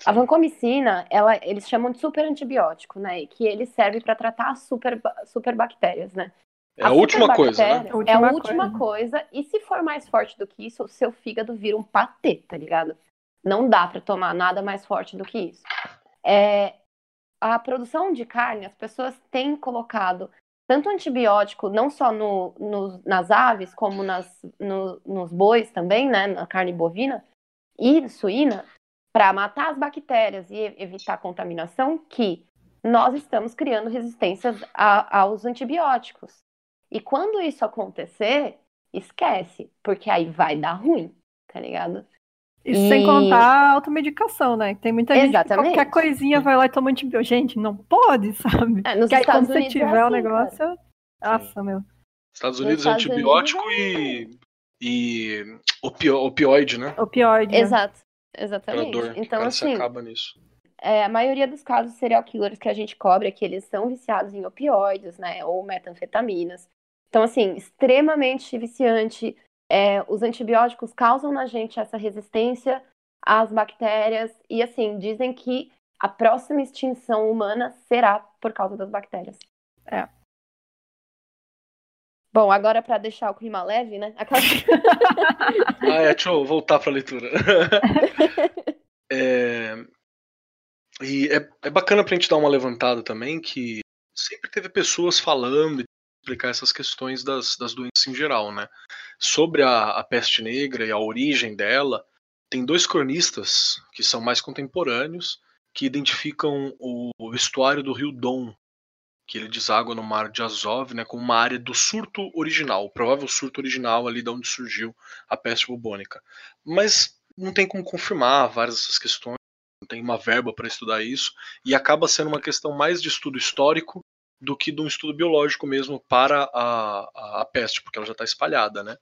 A vancomicina, ela, eles chamam de super antibiótico, né? Que ele serve para tratar as super, superbactérias, né? É a última coisa, né? É a Última última coisa. E se for mais forte do que isso, o seu fígado vira um patê, tá ligado? Não dá pra tomar nada mais forte do que isso. É, a produção de carne, as pessoas têm colocado tanto antibiótico, não só no, no- nas aves, como nas, no- nos bois também, né? Na carne bovina e suína, para matar as bactérias e- evitar contaminação, que nós estamos criando resistências a- aos antibióticos. E quando isso acontecer, esquece, porque aí vai dar ruim, tá ligado? Isso E- sem contar a automedicação, né? Tem muita gente que Exatamente. qualquer coisinha vai lá e toma antibiótico. Gente, não pode, sabe? É, nos Porque aí quando Estados você Unidos é tiver o assim, negócio. cara. Nossa, meu. Estados Unidos é Estados antibiótico Unidos e, e opio- opioide, né? Opioide. né? Exato, exatamente. dor. Então, assim, acaba nisso. é, a maioria dos casos serial killers que a gente cobre é que eles são viciados em opioides, né? Ou metanfetaminas. Então, assim, extremamente viciante. É, os antibióticos causam na gente essa resistência às bactérias. E, assim, dizem que a próxima extinção humana será por causa das bactérias. É. Bom, agora para deixar o clima leve, né? Aquela... Ah, é, deixa eu voltar pra leitura. É, e é, é bacana pra gente dar uma levantada também que sempre teve pessoas falando e explicar essas questões das, das doenças em geral, né? Sobre a, a peste negra e a origem dela, tem dois cronistas que são mais contemporâneos que identificam o, o estuário do rio Don, que ele deságua no mar de Azov, né, como uma área do surto original, o provável surto original ali de onde surgiu a peste bubônica. Mas não tem como confirmar várias dessas questões, não tem uma verba para estudar isso, e acaba sendo uma questão mais de estudo histórico do que de um estudo biológico mesmo para a, a, peste, porque ela já está espalhada, né?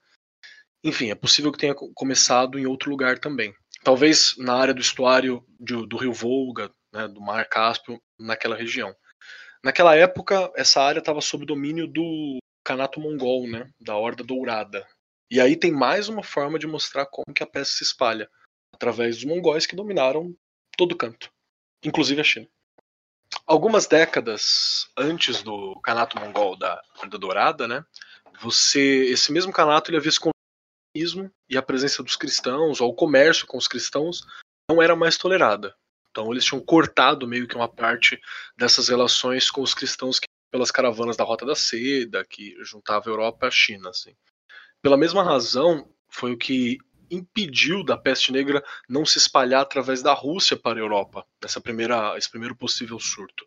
Enfim, é possível que tenha co- começado em outro lugar também. Talvez na área do estuário de- do rio Volga, né, do Mar Cáspio, naquela região. Naquela época, essa área estava sob domínio do, Canato Mongol, né, da Horda Dourada. E aí tem mais uma forma de mostrar como que a peste se espalha, através dos mongóis que dominaram todo canto, inclusive a China. Algumas décadas antes do Canato Mongol da Horda Dourada, né, você, esse mesmo Canato ele havia se e a presença dos cristãos, ou o comércio com os cristãos, não era mais tolerada. Então eles tinham cortado meio que uma parte dessas relações com os cristãos pelas caravanas da Rota da Seda, que juntava a Europa à China. Assim. Pela mesma razão, foi o que impediu da peste negra não se espalhar através da Rússia para a Europa, nessa primeira, esse primeiro possível surto.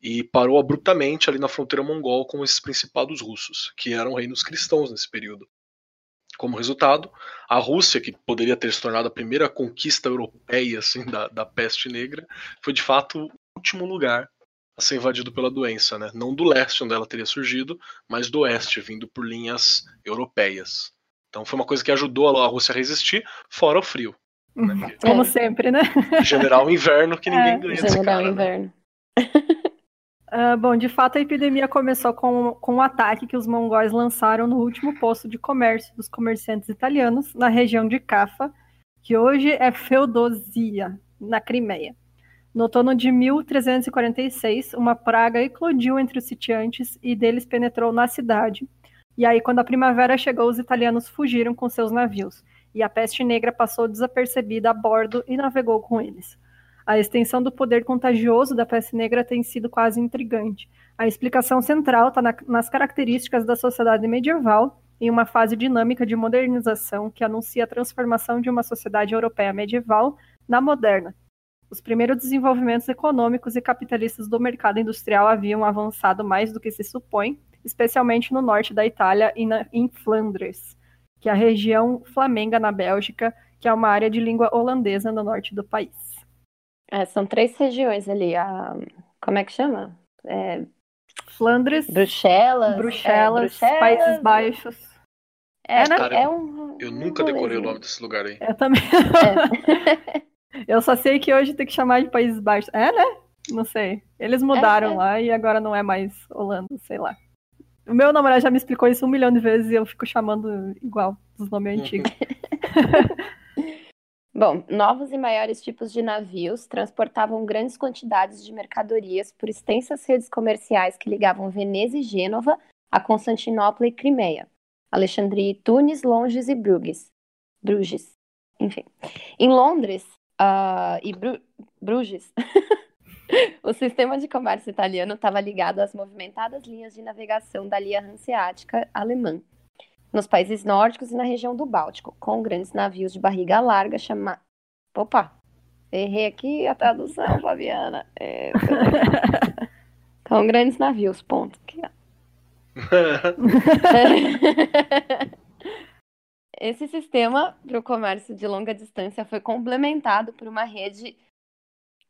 E parou abruptamente ali na fronteira mongol com esses principados russos, que eram reinos cristãos nesse período. Como resultado, a Rússia, que poderia ter se tornado a primeira conquista europeia assim, da, da peste negra, foi de fato o último lugar a ser invadido pela doença, né? não do leste, onde ela teria surgido, mas do oeste, vindo por linhas europeias. Então foi uma coisa que ajudou a Rússia a resistir, fora o frio. Né? Como é. sempre, né? General Inverno, que ninguém é, ganha desse General cara, né? Inverno. Né? Uh, bom, de fato a epidemia começou com, com um ataque que os mongóis lançaram no último posto de comércio dos comerciantes italianos na região de Cafa, que hoje é Feodosia, na Crimeia. No outono de 1346, uma praga eclodiu entre os sitiantes e deles penetrou na cidade. E aí, quando a primavera chegou, os italianos fugiram com seus navios, e a peste negra passou desapercebida a bordo e navegou com eles. A extensão do poder contagioso da peste negra tem sido quase intrigante. A explicação central está na, nas características da sociedade medieval, em uma fase dinâmica de modernização que anuncia a transformação de uma sociedade europeia medieval na moderna. Os primeiros desenvolvimentos econômicos e capitalistas do mercado industrial haviam avançado mais do que se supõe, especialmente no norte da Itália e na, em Flandres, que é a região flamenga na Bélgica, que é uma área de língua holandesa no norte do país. É, são três regiões ali. A, como é que chama? É, Flandres, Bruxelas, Bruxelas, é, Bruxelas, Países Baixos. É, é, né? Cara, é um, eu nunca decorei o nome desse lugar aí. Eu também. É. eu só sei que hoje tem que chamar de Países Baixos. É, né? Não sei. Eles mudaram é, lá e agora não é mais Holanda, sei lá. O meu namorado já me explicou isso um milhão de vezes e eu fico chamando igual, dos nomes antigos. Bom, novos e maiores tipos de navios transportavam grandes quantidades de mercadorias por extensas redes comerciais que ligavam Veneza e Gênova a Constantinopla e Crimeia, Alexandria e Tunis, Longes e Bruges. Bruges. Enfim. Em Londres uh, e Bru Bruges, o sistema de comércio italiano estava ligado às movimentadas linhas de navegação da linha hanseática alemã, nos países nórdicos e na região do Báltico, com grandes navios de barriga larga chamados. Opa! Errei aqui a tradução, Fabiana. É... com grandes navios, ponto. Aqui, Esse sistema para o comércio de longa distância foi complementado por uma rede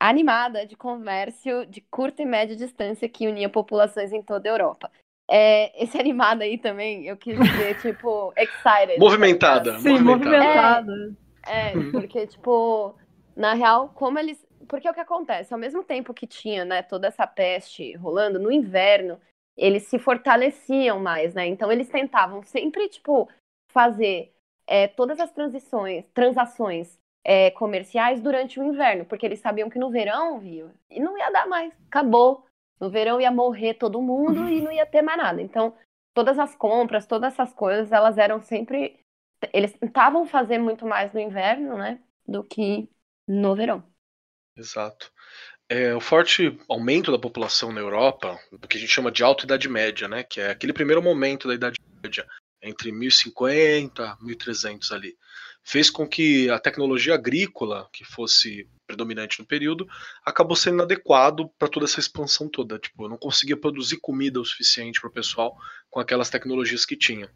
animada de comércio de curta e média distância que unia populações em toda a Europa. É, esse animado aí também, eu quis dizer, tipo, excited. Movimentada. Sim, movimentada. É, é, porque, tipo, na real, como eles. Porque é o que acontece, ao mesmo tempo que tinha, né, toda essa peste rolando, no inverno, eles se fortaleciam mais, né? Então eles tentavam sempre, tipo, fazer é, todas as transições, transações é, comerciais durante o inverno, porque eles sabiam que no verão, viu, e não ia dar mais, acabou. No verão ia morrer todo mundo e não ia ter mais nada. Então, todas as compras, todas essas coisas, elas eram sempre. Eles tentavam fazer muito mais no inverno, né? Do que no verão. Exato. É, o forte aumento da população na Europa, o que a gente chama de Alta Idade Média, né? Que é aquele primeiro momento da Idade Média, entre 1050 e 1300 ali fez com que a tecnologia agrícola, que fosse predominante no período, acabou sendo inadequado para toda essa expansão toda. Tipo, eu não conseguia produzir comida o suficiente para o pessoal com aquelas tecnologias que tinha.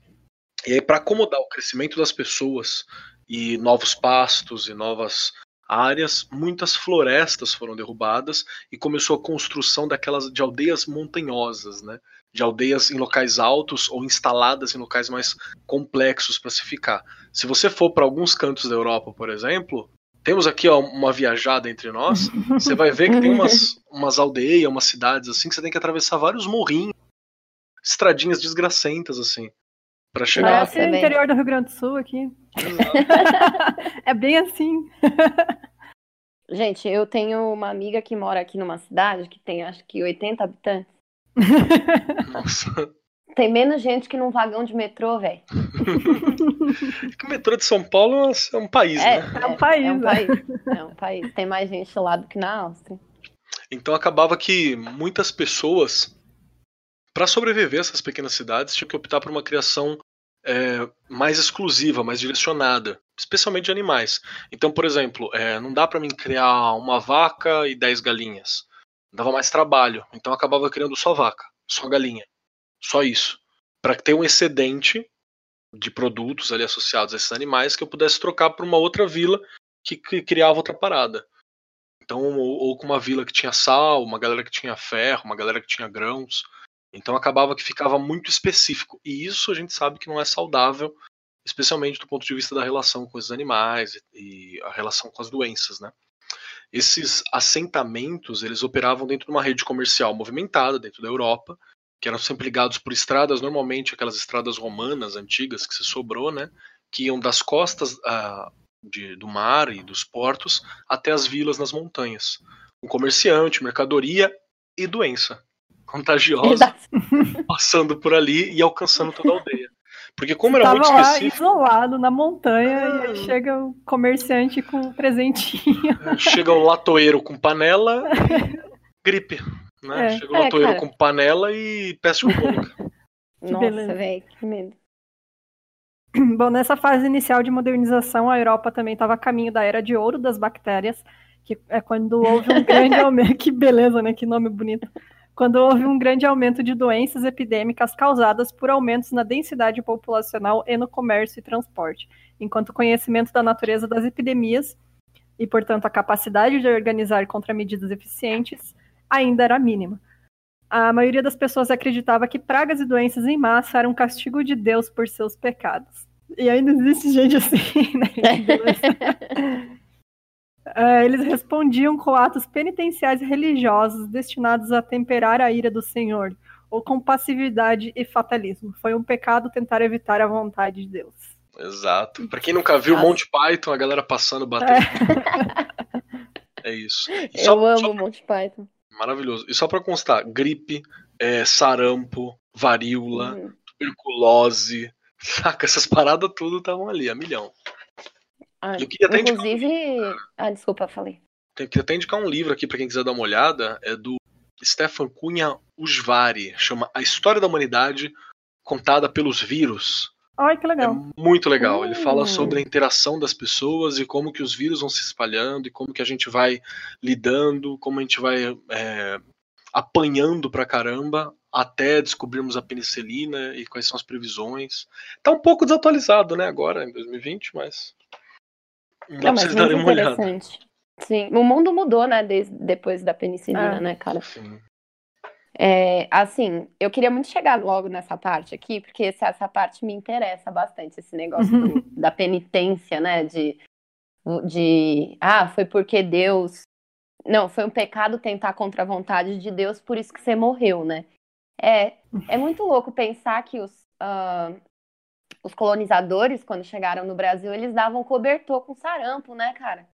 E aí, para acomodar o crescimento das pessoas e novos pastos e novas áreas, muitas florestas foram derrubadas e começou a construção daquelas de aldeias montanhosas, né? De aldeias em locais altos ou instaladas em locais mais complexos para se ficar. Se você for para alguns cantos da Europa, por exemplo, temos aqui ó, uma viajada entre nós, você vai ver que tem umas, umas aldeias, umas cidades assim, que você tem que atravessar vários morrinhos. estradinhas desgracentas, assim. Pra chegar. Parece é o bem- interior do Rio Grande do Sul aqui. é bem assim. Gente, eu tenho uma amiga que mora aqui numa cidade que tem acho que 80 habitantes. Nossa. Tem menos gente que num vagão de metrô, velho. O metrô de São Paulo é um país, É, né? É um país, É um né? país. É um país. Tem mais gente lá do que na Áustria. Então acabava que muitas pessoas, para sobreviver a essas pequenas cidades, tinham que optar por uma criação é, mais exclusiva, mais direcionada, especialmente de animais. Então, por exemplo, é, não dá para mim criar uma vaca e 10 galinhas. Dava mais trabalho. Então acabava criando só vaca, só galinha, só isso, para ter um excedente de produtos ali associados a esses animais que eu pudesse trocar por uma outra vila que, criava outra parada. Então, ou, ou com uma vila que tinha sal, uma galera que tinha ferro, uma galera que tinha grãos. Então acabava que ficava muito específico. E isso a gente sabe que não é saudável, especialmente do ponto de vista da relação com os animais e, e a relação com as doenças, né? Esses assentamentos, eles operavam dentro de uma rede comercial movimentada dentro da Europa, que eram sempre ligados por estradas, normalmente aquelas estradas romanas antigas que se sobrou, né? Que iam das costas ah, de- do mar e dos portos até as vilas nas montanhas. Um comerciante, mercadoria e doença contagiosa Exato. passando por ali e alcançando toda a aldeia. Porque como era Tava muito lá específico, isolado na montanha e Ah. aí chega o comerciante com um presentinho. chega o latoeiro com panela e gripe. Né? É. Chega o É, latoeiro cara. com panela e peste bubônica. Nossa, velho, que medo. Bom, nessa fase inicial de modernização, a Europa também estava a caminho da era de ouro das bactérias, que é quando houve um grande aumento. Que beleza, né? Que nome bonito. Quando houve um grande aumento de doenças epidêmicas causadas por aumentos na densidade populacional e no comércio e transporte, enquanto o conhecimento da natureza das epidemias e, portanto, a capacidade de organizar contramedidas eficientes ainda era mínima. A maioria das pessoas acreditava que pragas e doenças em massa eram um castigo de Deus por seus pecados. E ainda existe gente assim, né? É, eles respondiam com atos penitenciais religiosos destinados a temperar a ira do Senhor, ou com passividade e fatalismo. Foi um pecado tentar evitar a vontade de Deus. Exato. Pra quem nunca viu. Monty Python, a galera passando, batendo. É, isso. E só- Eu amo só- Monty Python. Maravilhoso. E só pra constar, gripe, é, sarampo, varíola, Uhum. tuberculose, saca? Essas paradas tudo estavam ali, a milhão. Ah, Eu queria até Inclusive. Ah, desculpa, falei. Tem que até indicar um livro aqui pra quem quiser dar uma olhada, é do Stefan Cunha Usvari, chama A História da Humanidade contada pelos vírus. Ai, que É legal. muito legal. Ele fala Hum. sobre a interação das pessoas e como que os vírus vão se espalhando e como que a gente vai lidando, como a gente vai é, apanhando pra caramba até descobrirmos a penicilina e quais são as previsões. Tá um pouco desatualizado, né, agora, em 2020, mas. Não, mas muito interessante. Sim, o mundo mudou, né, desde, depois da penicilina, É. né, cara? Sim. É, assim, eu queria muito chegar logo nessa parte aqui, porque essa, essa parte me interessa bastante, esse negócio do- da penitência, né? De, de. Ah, foi porque Deus. Não, foi um pecado tentar contra a vontade de Deus, por isso que você morreu, né? É, é muito louco pensar que os, ah, os colonizadores, quando chegaram no Brasil, eles davam cobertor com sarampo, né, cara?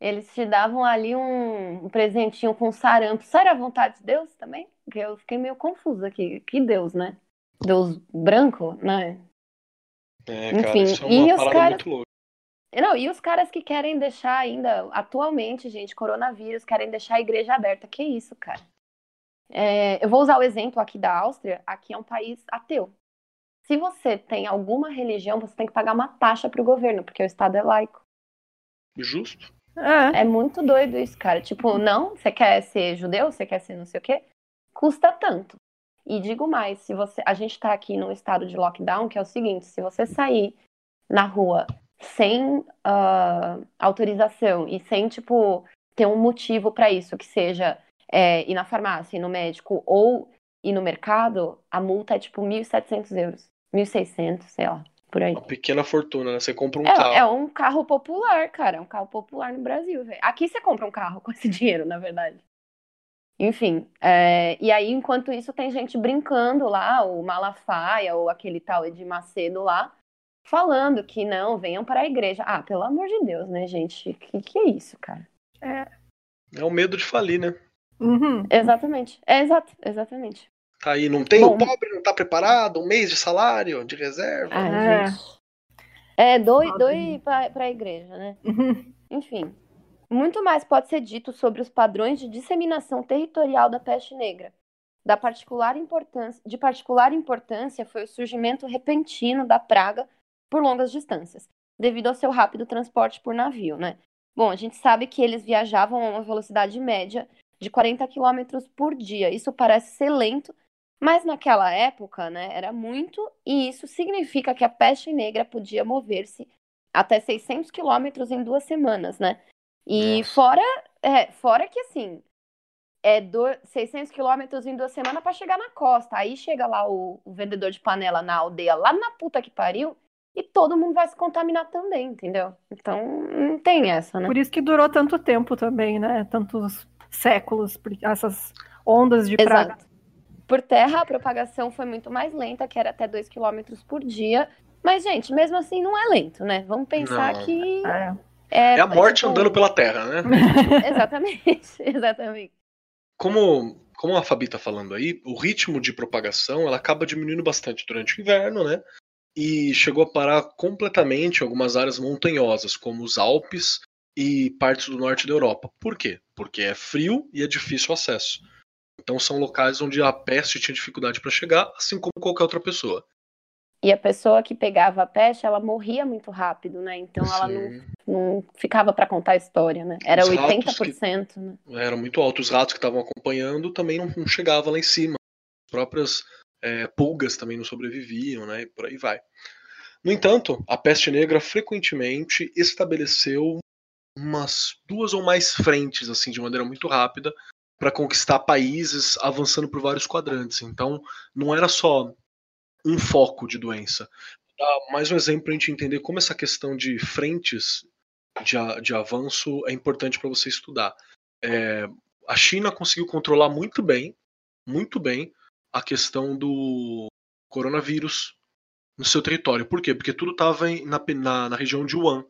Eles te davam ali um, um presentinho com sarampo. Isso era a vontade de Deus também? Porque eu fiquei meio confusa aqui. Que Deus, né? Deus branco, né? É, cara, Enfim, isso é e uma os parada caras-. Não, e os caras que querem deixar ainda, atualmente, gente, coronavírus, querem deixar a igreja aberta. Que isso, cara? É, eu vou usar o exemplo aqui da Áustria. Aqui é um país ateu. Se você tem alguma religião, você tem que pagar uma taxa para o governo, porque o Estado é laico. Justo. É, É muito doido isso, cara. Tipo, não, você quer ser judeu, você quer ser não sei o quê, custa tanto. E digo mais, se você, a gente tá aqui num estado de lockdown, que é o seguinte, se você sair na rua sem ah, autorização e sem, tipo, ter um motivo pra isso, que seja é, ir na farmácia, ir no médico ou ir no mercado, a multa é tipo 1.700 euros. 1.600, sei lá, por aí. Uma pequena fortuna, né? Você compra um carro. É, é um carro popular, cara. É um carro popular no Brasil, velho. Aqui você compra um carro com esse dinheiro, na verdade. Enfim, é, e aí, enquanto isso, tem gente brincando lá, o Malafaia, ou aquele tal Ed Macedo lá, falando que não, venham para a igreja. Ah, pelo amor de Deus, né, gente? Que que é isso, cara? É. É o medo de falir, né? Uhum. Exatamente. É exato, exatamente. Tá aí, não tem, Bom. o pobre não tá preparado, um mês de salário, de reserva. Ai, É. É, doe, doe para a igreja, né? Enfim, muito mais pode ser dito sobre os padrões de disseminação territorial da peste negra. Da particular importância, de particular importância foi o surgimento repentino da praga por longas distâncias, devido ao seu rápido transporte por navio, né? Bom, a gente sabe que eles viajavam a uma velocidade média de 40 km por dia. Isso parece ser lento, mas naquela época, né, era muito, e isso significa que a peste negra podia mover-se até 600 quilômetros em duas semanas, né? E Nossa. fora, é, fora que assim, é do, 600 quilômetros em duas semanas para chegar na costa. Aí chega lá o, o vendedor de panela na aldeia, lá na puta que pariu, e todo mundo vai se contaminar também, entendeu? Então, não tem essa, né? Por isso que durou tanto tempo também, né? Tantos séculos, essas ondas de praga. Por terra, a propagação foi muito mais lenta, que era até 2 km por dia. Mas, gente, mesmo assim, não é lento, né? Vamos pensar Não. que. É. É, É a morte tipo, andando pela terra, né? Exatamente, exatamente. Como, como a Fabi tá falando aí, o ritmo de propagação ela acaba diminuindo bastante durante o inverno, né? E chegou a parar completamente em algumas áreas montanhosas, como os Alpes e partes do norte da Europa. Por quê? Porque é frio e é difícil o acesso. Então são locais onde a peste tinha dificuldade para chegar, assim como qualquer outra pessoa. E a pessoa que pegava a peste, ela morria muito rápido, né? Então ela não, Sim. não ficava para contar a história, né? Era Os ratos 80%, né? era muito alto. Os ratos que estavam acompanhando também não, não chegavam lá em cima. As próprias é, pulgas também não sobreviviam, né? E por aí vai. No entanto, a peste negra frequentemente estabeleceu umas duas ou mais frentes, assim, de maneira muito rápida, para conquistar países, avançando por vários quadrantes. Então, não era só um foco de doença. Dar mais um exemplo para a gente entender como essa questão de frentes de, de avanço é importante para você estudar. É, a China conseguiu controlar muito bem, muito bem, a questão do coronavírus no seu território. Por quê? Porque tudo estava na, na, na região de Wuhan.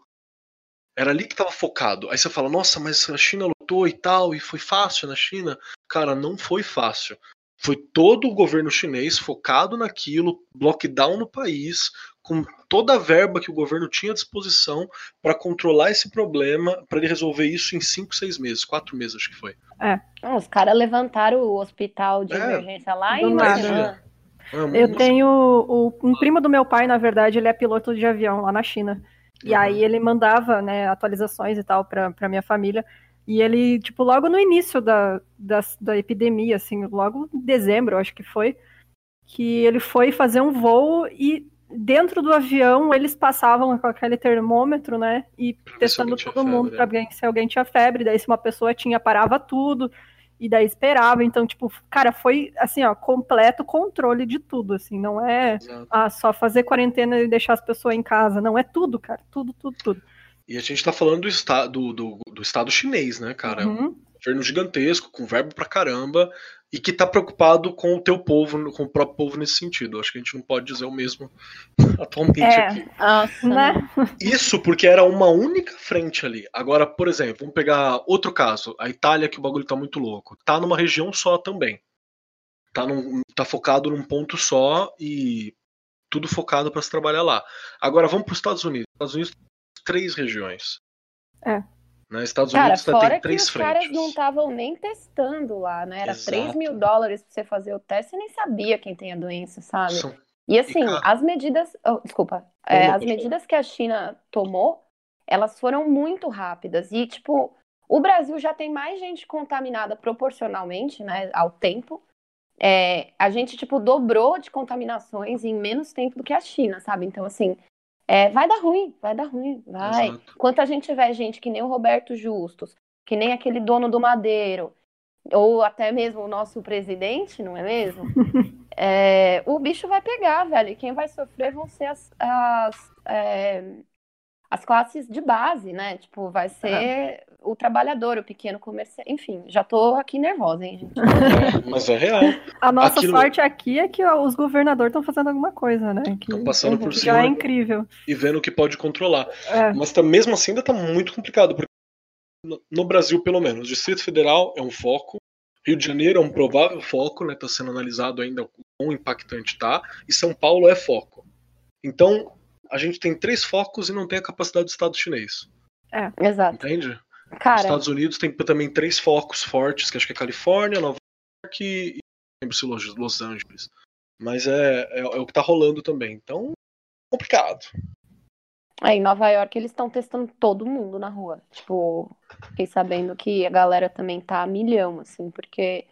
Era ali que estava focado. Aí você fala, nossa, mas a China lutou e tal, e foi fácil na China. Cara, não foi fácil. Foi todo o governo chinês focado naquilo, lockdown no país, com toda a verba que o governo tinha à disposição para controlar esse problema, para ele resolver isso em 5, 6 meses, 4 meses acho que foi. Ah, os caras levantaram o hospital de É, emergência lá em nada. Wuhan. Eu tenho o- um primo do meu pai, na verdade, ele é piloto de avião lá na China. E Uhum. aí ele mandava, né, atualizações e tal pra, pra minha família. E ele, tipo, logo no início da, da, da epidemia, assim, logo em dezembro, eu acho que foi, que ele foi fazer um voo e dentro do avião eles passavam com aquele termômetro, né, e Pra testando todo mundo febre, pra né? ver se alguém tinha febre. Daí se uma pessoa tinha, parava tudo. E daí esperava. Então, tipo, cara, foi, assim, ó, completo controle de tudo, assim. Não é ah, só fazer quarentena e deixar as pessoas em casa. Não, é tudo, cara. Tudo, tudo, tudo. E a gente tá falando do, esta, do, do, do Estado chinês, né, cara? É um Uhum. governo gigantesco, com verbo pra caramba, e que tá preocupado com o teu povo, com o próprio povo nesse sentido. Acho que a gente não pode dizer o mesmo atualmente É. aqui. Nossa, Né? Isso porque era uma única frente ali. Agora, por exemplo, vamos pegar outro caso, a Itália, que o bagulho tá muito louco. Tá numa região só também. Tá, num, tá focado num ponto só e tudo focado para se trabalhar lá. Agora vamos para os Estados Unidos. Estados Unidos tem três regiões. É. Né? Estados Cara, Unidos fora tem que três os frentes. caras não estavam nem testando lá, né? Era Exato. 3 mil dólares pra você fazer o teste, você nem sabia quem tem a doença, sabe? São- E assim, cara- as medidas. oh, desculpa. É, as medidas que a China tomou, elas foram muito rápidas. E, tipo, o Brasil já tem mais gente contaminada proporcionalmente, né, ao tempo. É, a gente, tipo, dobrou de contaminações em menos tempo do que a China, sabe? Então, assim, é, vai dar ruim, vai dar ruim, vai. Exato. Enquanto a gente tiver gente que nem o Roberto Justus, que nem aquele dono do Madeiro, ou até mesmo o nosso presidente, não é mesmo? É, o bicho vai pegar, velho. E quem vai sofrer vão ser as, as, é, as classes de base, né? Tipo, vai ser é. o trabalhador, o pequeno comerciante. Enfim, já tô aqui nervosa, hein, gente? Mas é real. A nossa Aquilo... sorte aqui é que os governadores estão fazendo alguma coisa, né? Estão passando por cima. Já é incrível. E vendo o que pode controlar. É. Mas tá, mesmo assim ainda tá muito complicado, porque no Brasil, pelo menos, o Distrito Federal é um foco, Rio de Janeiro é um provável foco, né? Tá sendo analisado ainda o quão impactante tá, e São Paulo é foco. Então, a gente tem três focos e não tem a capacidade do Estado chinês. É, exato. Entende? Cara... Os Estados Unidos tem também três focos fortes, que acho que é Califórnia, Nova York e lembro se Los Angeles. Mas é, é, é, o que tá rolando também. Então, complicado. É, em Nova York eles estão testando todo mundo na rua. Tipo, fiquei sabendo que a galera também tá a milhão, assim, porque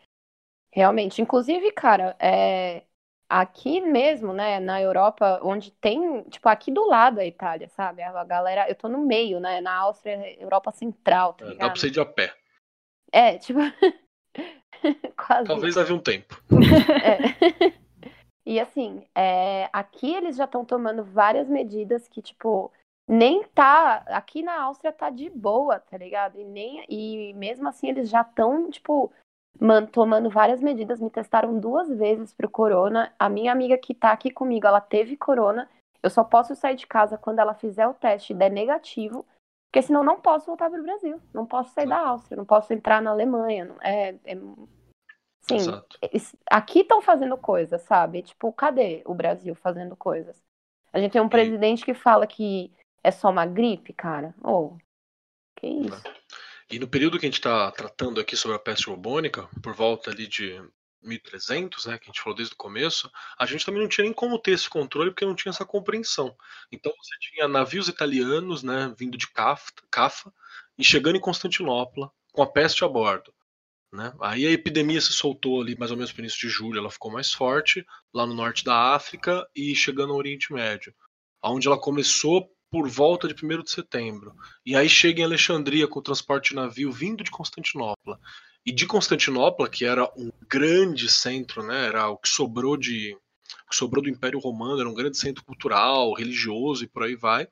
realmente, inclusive, cara, é, aqui mesmo, né, na Europa, onde tem, tipo, aqui do lado da Itália, sabe? A galera, eu tô no meio, né, na Áustria, Europa Central, tá ligado? Dá pra você ir de a pé. É, tipo... Quase. Talvez havia um tempo. É. E assim, é, aqui eles já estão tomando várias medidas que, tipo, nem tá. Aqui na Áustria tá de boa, tá ligado? E, nem, e mesmo assim eles já estão, tipo, man, tomando várias medidas, me testaram duas vezes pro corona. A minha amiga que tá aqui comigo, ela teve corona. Eu só posso sair de casa quando ela fizer o teste e der negativo, porque senão não posso voltar pro Brasil. Não posso sair da Áustria, não posso entrar na Alemanha. É, é... Sim, Exato. aqui estão fazendo coisas, sabe? Tipo, cadê o Brasil fazendo coisas? A gente tem um presidente que fala que é só uma gripe, cara. Oh, que isso? E no período que a gente está tratando aqui sobre a peste bubônica, por volta ali de 1300, né, que a gente falou desde o começo, a gente também não tinha nem como ter esse controle porque não tinha essa compreensão. Então você tinha navios italianos, né, vindo de Cafa e chegando em Constantinopla com a peste a bordo. Né? Aí a epidemia se soltou ali mais ou menos no início de julho, ela ficou mais forte lá no norte da África e chegando ao Oriente Médio, onde ela começou por volta de 1 de setembro. E aí chega em Alexandria com o transporte de navio vindo de Constantinopla. E de Constantinopla, que era um grande centro, né, era o que sobrou de o que sobrou do Império Romano, era um grande centro cultural, religioso e por aí vai.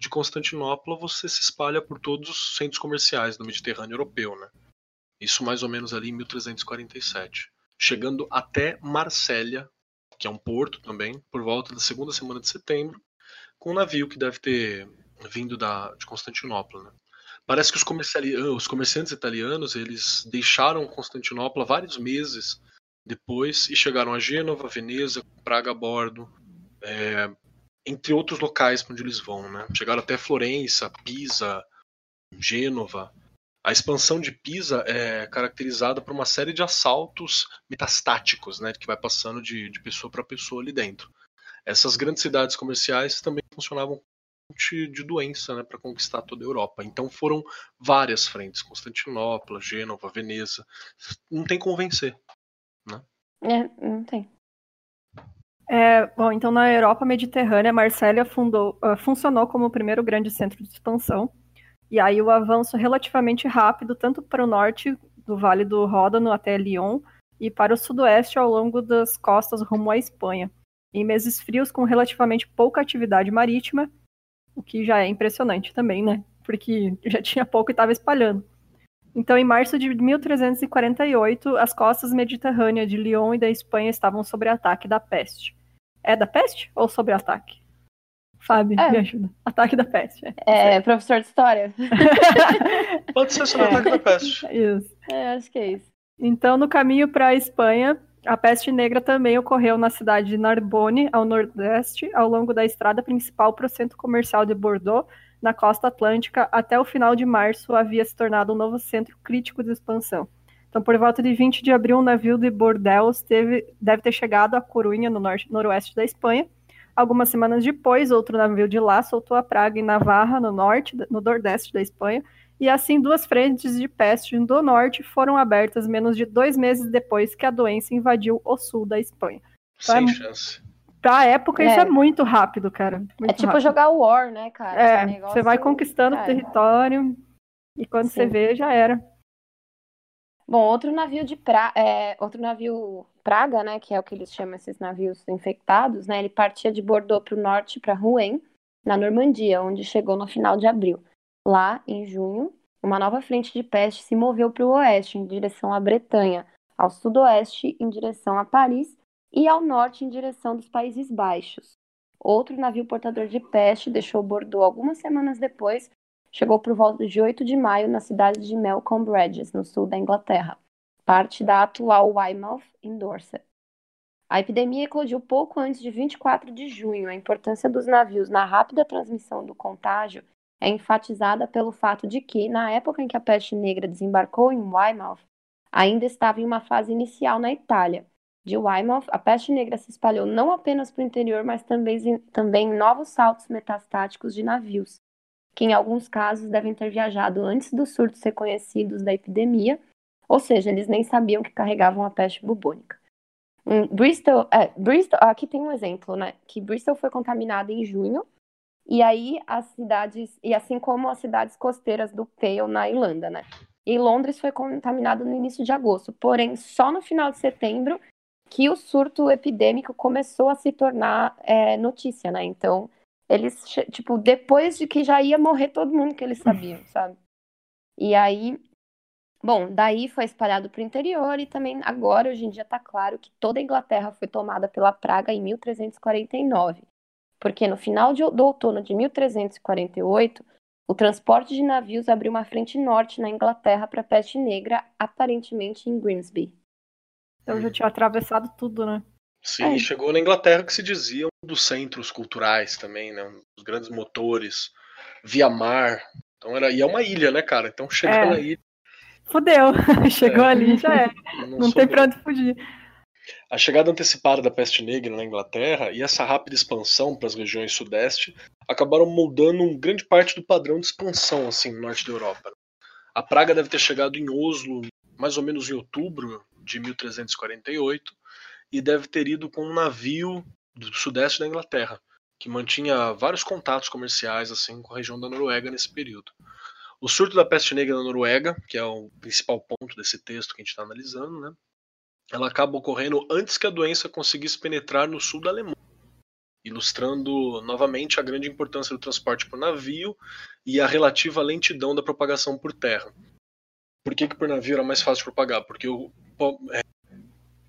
De Constantinopla você se espalha por todos os centros comerciais do Mediterrâneo europeu, né? Isso mais ou menos ali em 1347, chegando até Marsella, que é um porto também, por volta da segunda semana de setembro, com um navio que deve ter vindo da, de Constantinopla. Né? Parece que os, ah, os comerciantes italianos eles deixaram Constantinopla vários meses depois e chegaram a Gênova, Veneza, Praga a bordo, é, entre outros locais onde eles vão. Né? Chegaram até Florença, Pisa, Gênova. A expansão de Pisa é caracterizada por uma série de assaltos metastáticos, né, que vai passando de, de pessoa para pessoa ali dentro essas grandes cidades comerciais também funcionavam de doença né, para conquistar toda a Europa. Então foram várias frentes: Constantinopla, Gênova, Veneza. Não tem como vencer. Né? É, não tem. É, bom, então na Europa Mediterrânea, Marsella fundou, uh, funcionou como o primeiro grande centro de expansão. E aí o avanço relativamente rápido, tanto para o norte do Vale do Ródano até Lyon, e para o sudoeste ao longo das costas rumo à Espanha em meses frios com relativamente pouca atividade marítima, o que já é impressionante também, né? Porque já tinha pouco e estava espalhando. Então, em março de 1348, as costas mediterrâneas de Lyon e da Espanha estavam sob ataque da peste. É da peste ou sob ataque? Fábio, é. me ajuda. Ataque da peste. É, é professor de história. Pode ser sobre é. ataque da peste. Isso. É, acho que é isso. Então, no caminho para a Espanha, a peste negra também ocorreu na cidade de Narbonne, ao nordeste, ao longo da estrada principal para o centro comercial de Bordeaux, na costa atlântica. Até o final de março havia se tornado um novo centro crítico de expansão. Então, por volta de 20 de abril, um navio de Bordeaux teve, deve ter chegado a Corunha, no norte, noroeste da Espanha. Algumas semanas depois, outro navio de lá soltou a praga em Navarra, no norte, no nordeste da Espanha, e assim duas frentes de peste do norte foram abertas menos de dois meses depois que a doença invadiu o sul da Espanha. Então, Sem é, chance. Pra época, é. isso é muito rápido, cara. Muito é tipo rápido. jogar War, né, cara? É, você vai conquistando o território e quando Sim. você vê, já era. Bom, outro navio de pra... É, outro navio Praga, né, que é o que eles chamam esses navios infectados, né, ele partia de Bordeaux para o norte, para Rouen, na Normandia, onde chegou no final de abril. Lá, em junho, uma nova frente de peste se moveu para o oeste, em direção à Bretanha, ao sudoeste, em direção a Paris, e ao norte, em direção dos Países Baixos. Outro navio portador de peste deixou Bordeaux algumas semanas depois, chegou por volta de 8 de maio na cidade de Melcombe Regis, no sul da Inglaterra, parte da atual Weymouth, em Dorset. A epidemia eclodiu pouco antes de 24 de junho. A importância dos navios na rápida transmissão do contágio é enfatizada pelo fato de que, na época em que a peste negra desembarcou em Weymouth, ainda estava em uma fase inicial na Itália. De Weymouth, a peste negra se espalhou não apenas para o interior, mas também, também em novos saltos metastáticos de navios, que em alguns casos devem ter viajado antes dos surtos reconhecidos da epidemia, ou seja, eles nem sabiam que carregavam a peste bubônica. Em Bristol, é, Bristol, aqui tem um exemplo, né? Que Bristol foi contaminada em junho, e aí as cidades, e assim como as cidades costeiras do Pale na Irlanda, né? E Londres foi contaminado no início de agosto, porém só no final de setembro que o surto epidêmico começou a se tornar é, notícia, né? Então eles, tipo, depois de que já ia morrer todo mundo que eles sabiam, sabe? E aí Bom, daí foi espalhado para o interior e também agora, hoje em dia, está claro que toda a Inglaterra foi tomada pela praga em 1349, porque no final de, do outono de 1348, o transporte de navios abriu uma frente norte na Inglaterra para a peste negra, aparentemente em Grimsby. Então já tinha atravessado tudo, né? Sim, é. chegou na Inglaterra que se dizia um dos centros culturais também, né? Um dos grandes motores, via mar. Então era, e é uma ilha, né, cara? Então chegar é. ilha fudeu. Chegou é. ali já é. Não, não tem pra onde fugir. A chegada antecipada da peste negra na Inglaterra e essa rápida expansão para as regiões sudeste acabaram moldando grande parte do padrão de expansão assim no norte da Europa. A praga deve ter chegado em Oslo mais ou menos em outubro de 1348 e deve ter ido com um navio do sudeste da Inglaterra que mantinha vários contatos comerciais assim com a região da Noruega nesse período. O surto da peste negra na Noruega, que é o principal ponto desse texto que a gente está analisando, né? Ela acaba ocorrendo antes que a doença conseguisse penetrar no sul da Alemanha, ilustrando novamente a grande importância do transporte por navio e a relativa lentidão da propagação por terra. Por que, que por navio era mais fácil de propagar? Porque o é,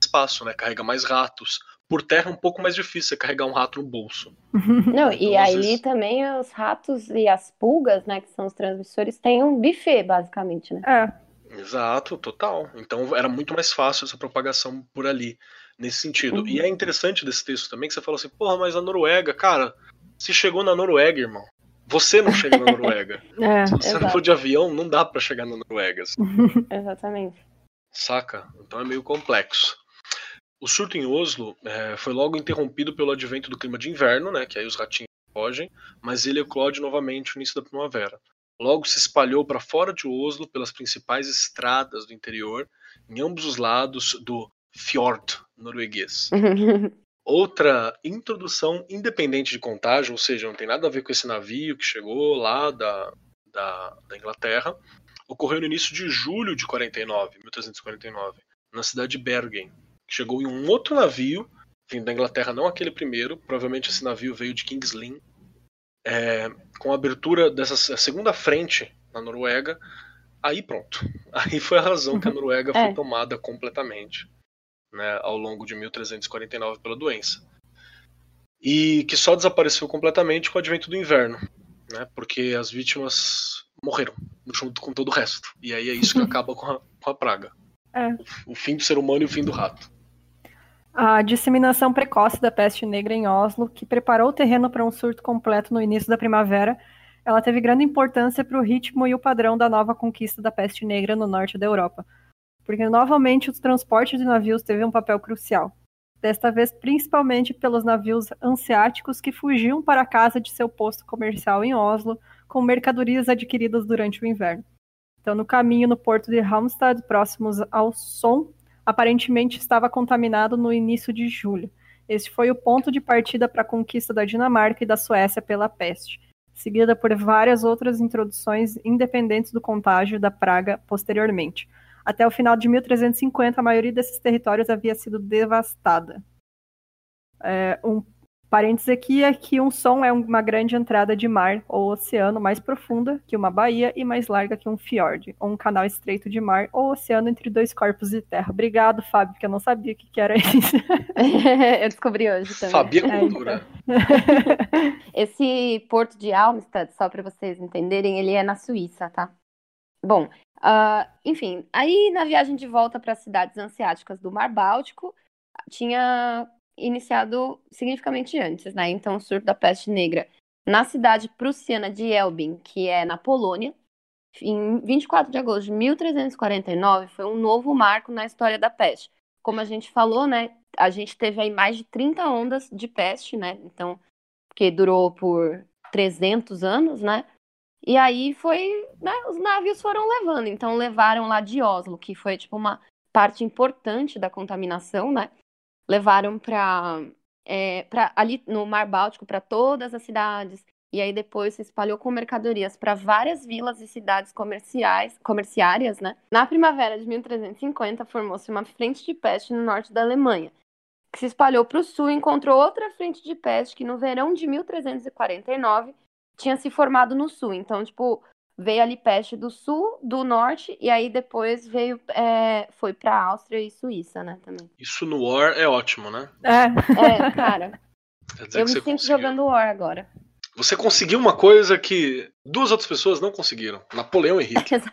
espaço, né? Carrega mais ratos, por terra é um pouco mais difícil você carregar um rato no bolso. Não, então, e aí vezes... também os ratos e as pulgas, né, que são os transmissores, têm um buffet, basicamente, né? É. Exato, total. Então era muito mais fácil essa propagação por ali, nesse sentido. Uhum. E é interessante desse texto também que você falou assim, porra, mas a Noruega, cara, se chegou na Noruega, irmão. Você não chega na Noruega. é, se você exato. não for de avião, não dá para chegar na Noruega. Assim. Exatamente. Saca? Então é meio complexo. O surto em Oslo é, foi logo interrompido pelo advento do clima de inverno, né, que aí os ratinhos fogem, mas ele eclode novamente no início da primavera. Logo se espalhou para fora de Oslo pelas principais estradas do interior, em ambos os lados do fjord norueguês. Outra introdução independente de contágio, ou seja, não tem nada a ver com esse navio que chegou lá da, da, da Inglaterra, ocorreu no início de julho de 49, 1349, na cidade de Bergen, chegou em um outro navio, vindo da Inglaterra, não aquele primeiro, provavelmente esse navio veio de King's Lynn, é, com a abertura dessa segunda frente na Noruega, aí pronto. Aí foi a razão que a Noruega foi é. tomada completamente né, ao longo de 1349 pela doença. E que só desapareceu completamente com o advento do inverno, né, porque as vítimas morreram junto com todo o resto. E aí é isso que acaba com a, com a praga. É. O fim do ser humano e o fim do rato. A disseminação precoce da peste negra em Oslo, que preparou o terreno para um surto completo no início da primavera, ela teve grande importância para o ritmo e o padrão da nova conquista da peste negra no norte da Europa, porque novamente o transporte de navios teve um papel crucial. Desta vez, principalmente pelos navios anseáticos que fugiam para casa de seu posto comercial em Oslo com mercadorias adquiridas durante o inverno. Então, no caminho no porto de Halmstad, próximos ao Som, aparentemente estava contaminado no início de julho. Este foi o ponto de partida para a conquista da Dinamarca e da Suécia pela peste, seguida por várias outras introduções independentes do contágio da praga posteriormente. Até o final de 1350, a maioria desses territórios havia sido devastada. É, um Parênteses aqui é que um som é uma grande entrada de mar ou oceano mais profunda que uma baía e mais larga que um fiord, ou um canal estreito de mar ou oceano entre dois corpos de terra. Obrigado, Fábio, porque eu não sabia o que, que era isso. eu descobri hoje também. Sabia cultura. Esse porto de Almstad, só para vocês entenderem, ele é na Suíça, tá? Bom, uh, enfim, aí na viagem de volta para as cidades anseáticas do Mar Báltico, tinha iniciado significativamente antes, né? Então, o surto da peste negra na cidade prussiana de Elbing, que é na Polônia, em 24 de agosto de 1349, foi um novo marco na história da peste. Como a gente falou, né? A gente teve aí mais de 30 ondas de peste, né? Então, que durou por 300 anos, né? E aí foi, né, os navios foram levando, então levaram lá de Oslo, que foi tipo uma parte importante da contaminação, né? Levaram para é, ali no Mar Báltico para todas as cidades e aí depois se espalhou com mercadorias para várias vilas e cidades comerciais, comerciárias, né? Na primavera de 1350 formou-se uma frente de peste no norte da Alemanha, que se espalhou para o sul e encontrou outra frente de peste que no verão de 1349 tinha se formado no sul. Então, tipo, veio ali peste do sul, do norte, e aí depois veio, é, foi pra Áustria e Suíça, né, também. Isso no War é ótimo, né? É, é cara. eu me sinto conseguiu. jogando War agora. Você conseguiu uma coisa que duas outras pessoas não conseguiram. Napoleão e Hitler.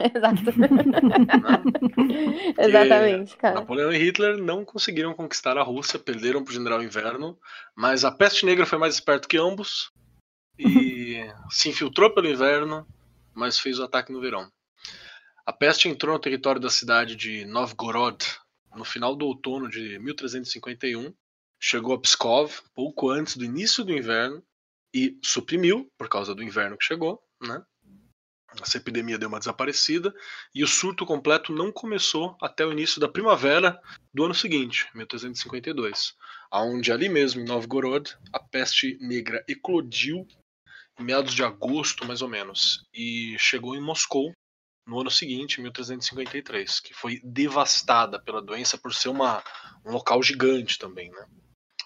Exato. Exatamente, cara. Napoleão e Hitler não conseguiram conquistar a Rússia, perderam pro General Inverno, mas a peste negra foi mais esperto que ambos e se infiltrou pelo inverno mas fez o ataque no verão. A peste entrou no território da cidade de Novgorod no final do outono de 1351, chegou a Pskov pouco antes do início do inverno e suprimiu, por causa do inverno que chegou, né? Essa epidemia deu uma desaparecida e o surto completo não começou até o início da primavera do ano seguinte, 1352, aonde ali mesmo em Novgorod a peste negra eclodiu meados de agosto, mais ou menos, e chegou em Moscou no ano seguinte, 1353, que foi devastada pela doença por ser uma, um local gigante também, né?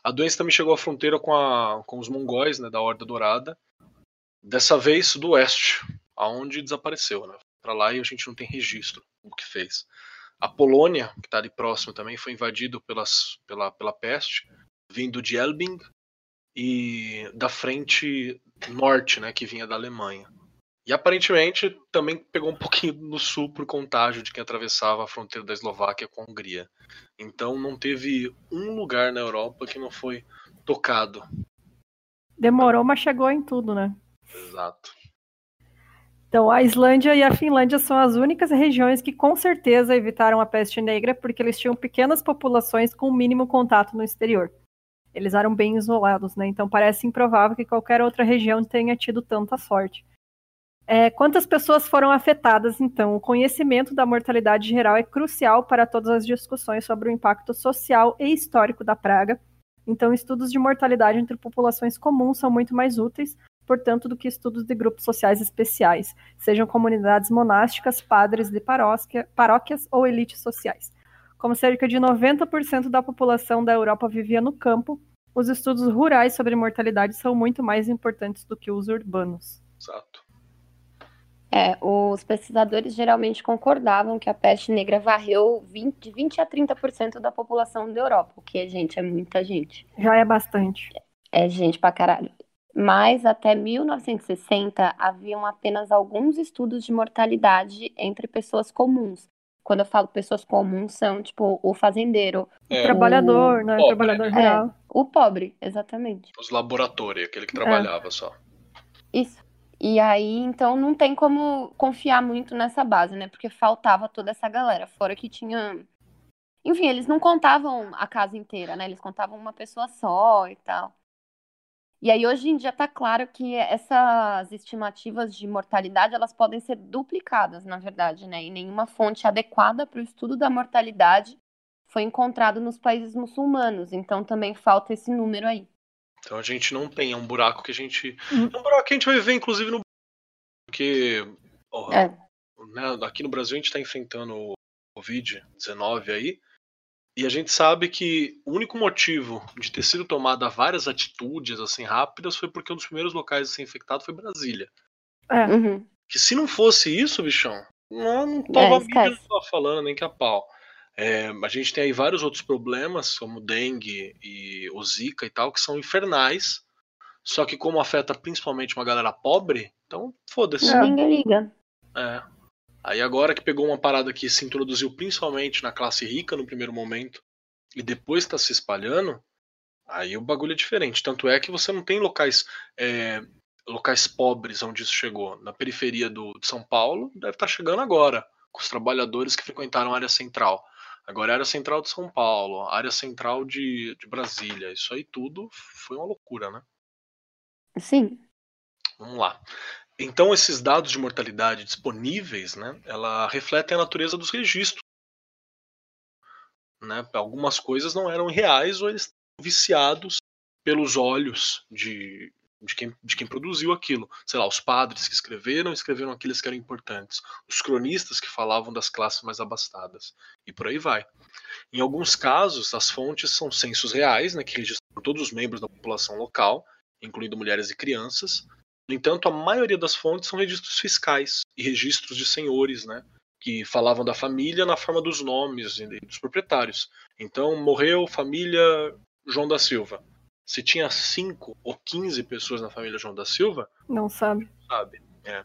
A doença também chegou à fronteira com, a, com os mongóis, né, da Horda Dourada, dessa vez do oeste, aonde desapareceu, né? Para lá e a gente não tem registro do que fez. A Polônia, que está ali próximo também, foi invadido pelas, pela, pela peste, vindo de Elbing e da frente norte, né, que vinha da Alemanha. E aparentemente também pegou um pouquinho no sul por contágio de quem atravessava a fronteira da Eslováquia com a Hungria. Então não teve um lugar na Europa que não foi tocado. Demorou, mas chegou em tudo, né? Exato. Então, a Islândia e a Finlândia são as únicas regiões que com certeza evitaram a peste negra porque eles tinham pequenas populações com mínimo contato no exterior. Eles eram bem isolados, né? Então parece improvável que qualquer outra região tenha tido tanta sorte. É, quantas pessoas foram afetadas, então? O conhecimento da mortalidade geral é crucial para todas as discussões sobre o impacto social e histórico da praga. Então, estudos de mortalidade entre populações comuns são muito mais úteis, portanto, do que estudos de grupos sociais especiais, sejam comunidades monásticas, padres de paróquia, paróquias ou elites sociais. Como cerca de 90% da população da Europa vivia no campo, os estudos rurais sobre mortalidade são muito mais importantes do que os urbanos. Exato. É, os pesquisadores geralmente concordavam que a peste negra varreu 20, de 20 a 30% da população da Europa, o que, gente, é muita gente. Já é bastante. É gente pra caralho. Mas até 1960 haviam apenas alguns estudos de mortalidade entre pessoas comuns, quando eu falo pessoas comuns, são tipo o fazendeiro. É, o trabalhador, o né? Pobre, trabalhador né? real. É, o pobre, exatamente. Os laboratórios, aquele que trabalhava é. só. Isso. E aí, então, não tem como confiar muito nessa base, né? Porque faltava toda essa galera. Fora que tinha. Enfim, eles não contavam a casa inteira, né? Eles contavam uma pessoa só e tal. E aí hoje em dia está claro que essas estimativas de mortalidade elas podem ser duplicadas, na verdade, né? E nenhuma fonte adequada para o estudo da mortalidade foi encontrado nos países muçulmanos. Então também falta esse número aí. Então a gente não tem, é um buraco que a gente. Hum. É um buraco que a gente vai viver, inclusive, no. Porque. é. né, aqui no Brasil a gente está enfrentando o Covid-19 aí. E a gente sabe que o único motivo de ter sido tomada várias atitudes assim rápidas foi porque um dos primeiros locais a ser infectado foi Brasília. É. Uhum. Que se não fosse isso, bichão, não, não tava É, não tava falando nem que a pau. É, a gente tem aí vários outros problemas, como dengue e o zika e tal, que são infernais. Só que como afeta principalmente uma galera pobre, então foda-se. É. Ninguém liga. É. Aí agora que pegou uma parada que se introduziu principalmente na classe rica no primeiro momento e depois está se espalhando, aí o bagulho é diferente. Tanto é que você não tem locais é, locais pobres onde isso chegou. Na periferia do, de São Paulo deve estar chegando agora, com os trabalhadores que frequentaram a área central. Agora a área central de São Paulo, a área central de, de Brasília, isso aí tudo foi uma loucura, né? Sim. Vamos lá. Então, esses dados de mortalidade disponíveis, né, ela refletem a natureza dos registros. Né? Algumas coisas não eram reais ou eles estavam viciados pelos olhos de, de, quem, de quem produziu aquilo. Sei lá, os padres que escreveram, escreveram aqueles que eram importantes. Os cronistas que falavam das classes mais abastadas. E por aí vai. Em alguns casos, as fontes são censos reais, né, que registram todos os membros da população local, incluindo mulheres e crianças. No entanto, a maioria das fontes são registros fiscais e registros de senhores, né? Que falavam da família na forma dos nomes e dos proprietários. Então, morreu família João da Silva. Se tinha 5 ou 15 pessoas na família João da Silva, Não sabe. sabe? É.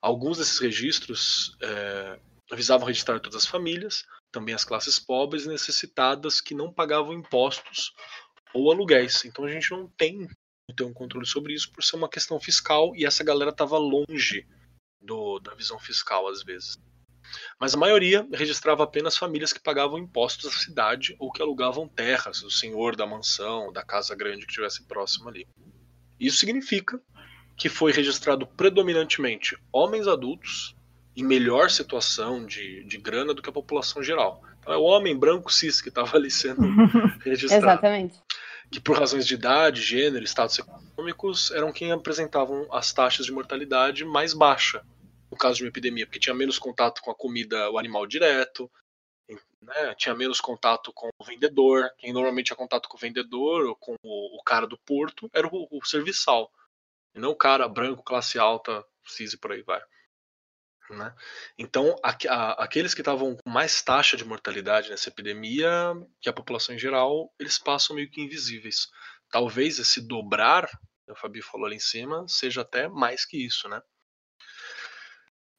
Alguns desses registros é, visavam registrar todas as famílias, também as classes pobres e necessitadas que não pagavam impostos ou aluguéis. Então a gente não tem ter um controle sobre isso por ser uma questão fiscal e essa galera estava longe do, da visão fiscal às vezes. Mas a maioria registrava apenas famílias que pagavam impostos à cidade ou que alugavam terras, o senhor da mansão, da casa grande que estivesse próximo ali. Isso significa que foi registrado predominantemente homens adultos em melhor situação de, de grana do que a população geral. Então é o homem branco cis que estava ali sendo registrado Exatamente. Que por razões de idade, gênero, status econômicos, eram quem apresentavam as taxas de mortalidade mais baixa no caso de uma epidemia, porque tinha menos contato com a comida, o animal direto, né? tinha menos contato com o vendedor, quem normalmente tinha contato com o vendedor ou com o, o cara do porto era o, o serviçal, e não o cara branco, classe alta, cis e por aí vai. Né? Então, a, a, aqueles que estavam com mais taxa de mortalidade nessa epidemia, que a população em geral, eles passam meio que invisíveis. Talvez esse dobrar, o Fabi falou ali em cima, seja até mais que isso, né?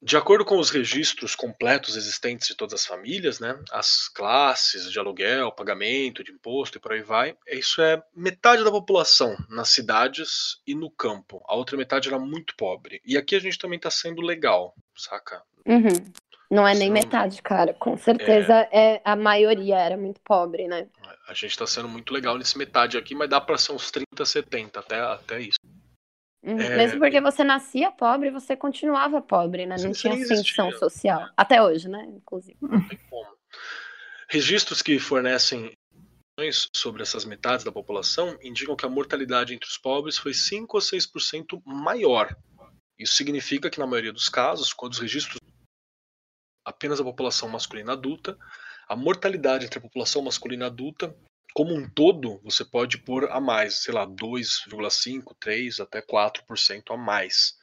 De acordo com os registros completos existentes de todas as famílias, né, as classes de aluguel, pagamento de imposto e por aí vai, isso é metade da população nas cidades e no campo. A outra metade era muito pobre. E aqui a gente também está sendo legal, saca? Uhum. Não é nem Sim. metade, cara. Com certeza é. a maioria era muito pobre, né? A gente está sendo muito legal nesse metade aqui, mas dá para ser uns 30, 70, até, até isso. Uhum. É. Mesmo porque você nascia pobre, você continuava pobre, né? Não tinha ascensão social. Até hoje, né? Inclusive. Não tem como. Registros que fornecem informações sobre essas metades da população indicam que a mortalidade entre os pobres foi 5 ou 6% maior. Isso significa que, na maioria dos casos, quando os registros apenas a população masculina adulta, a mortalidade entre a população masculina adulta, como um todo, você pode pôr a mais, sei lá, 2,5, 3 até 4% a mais.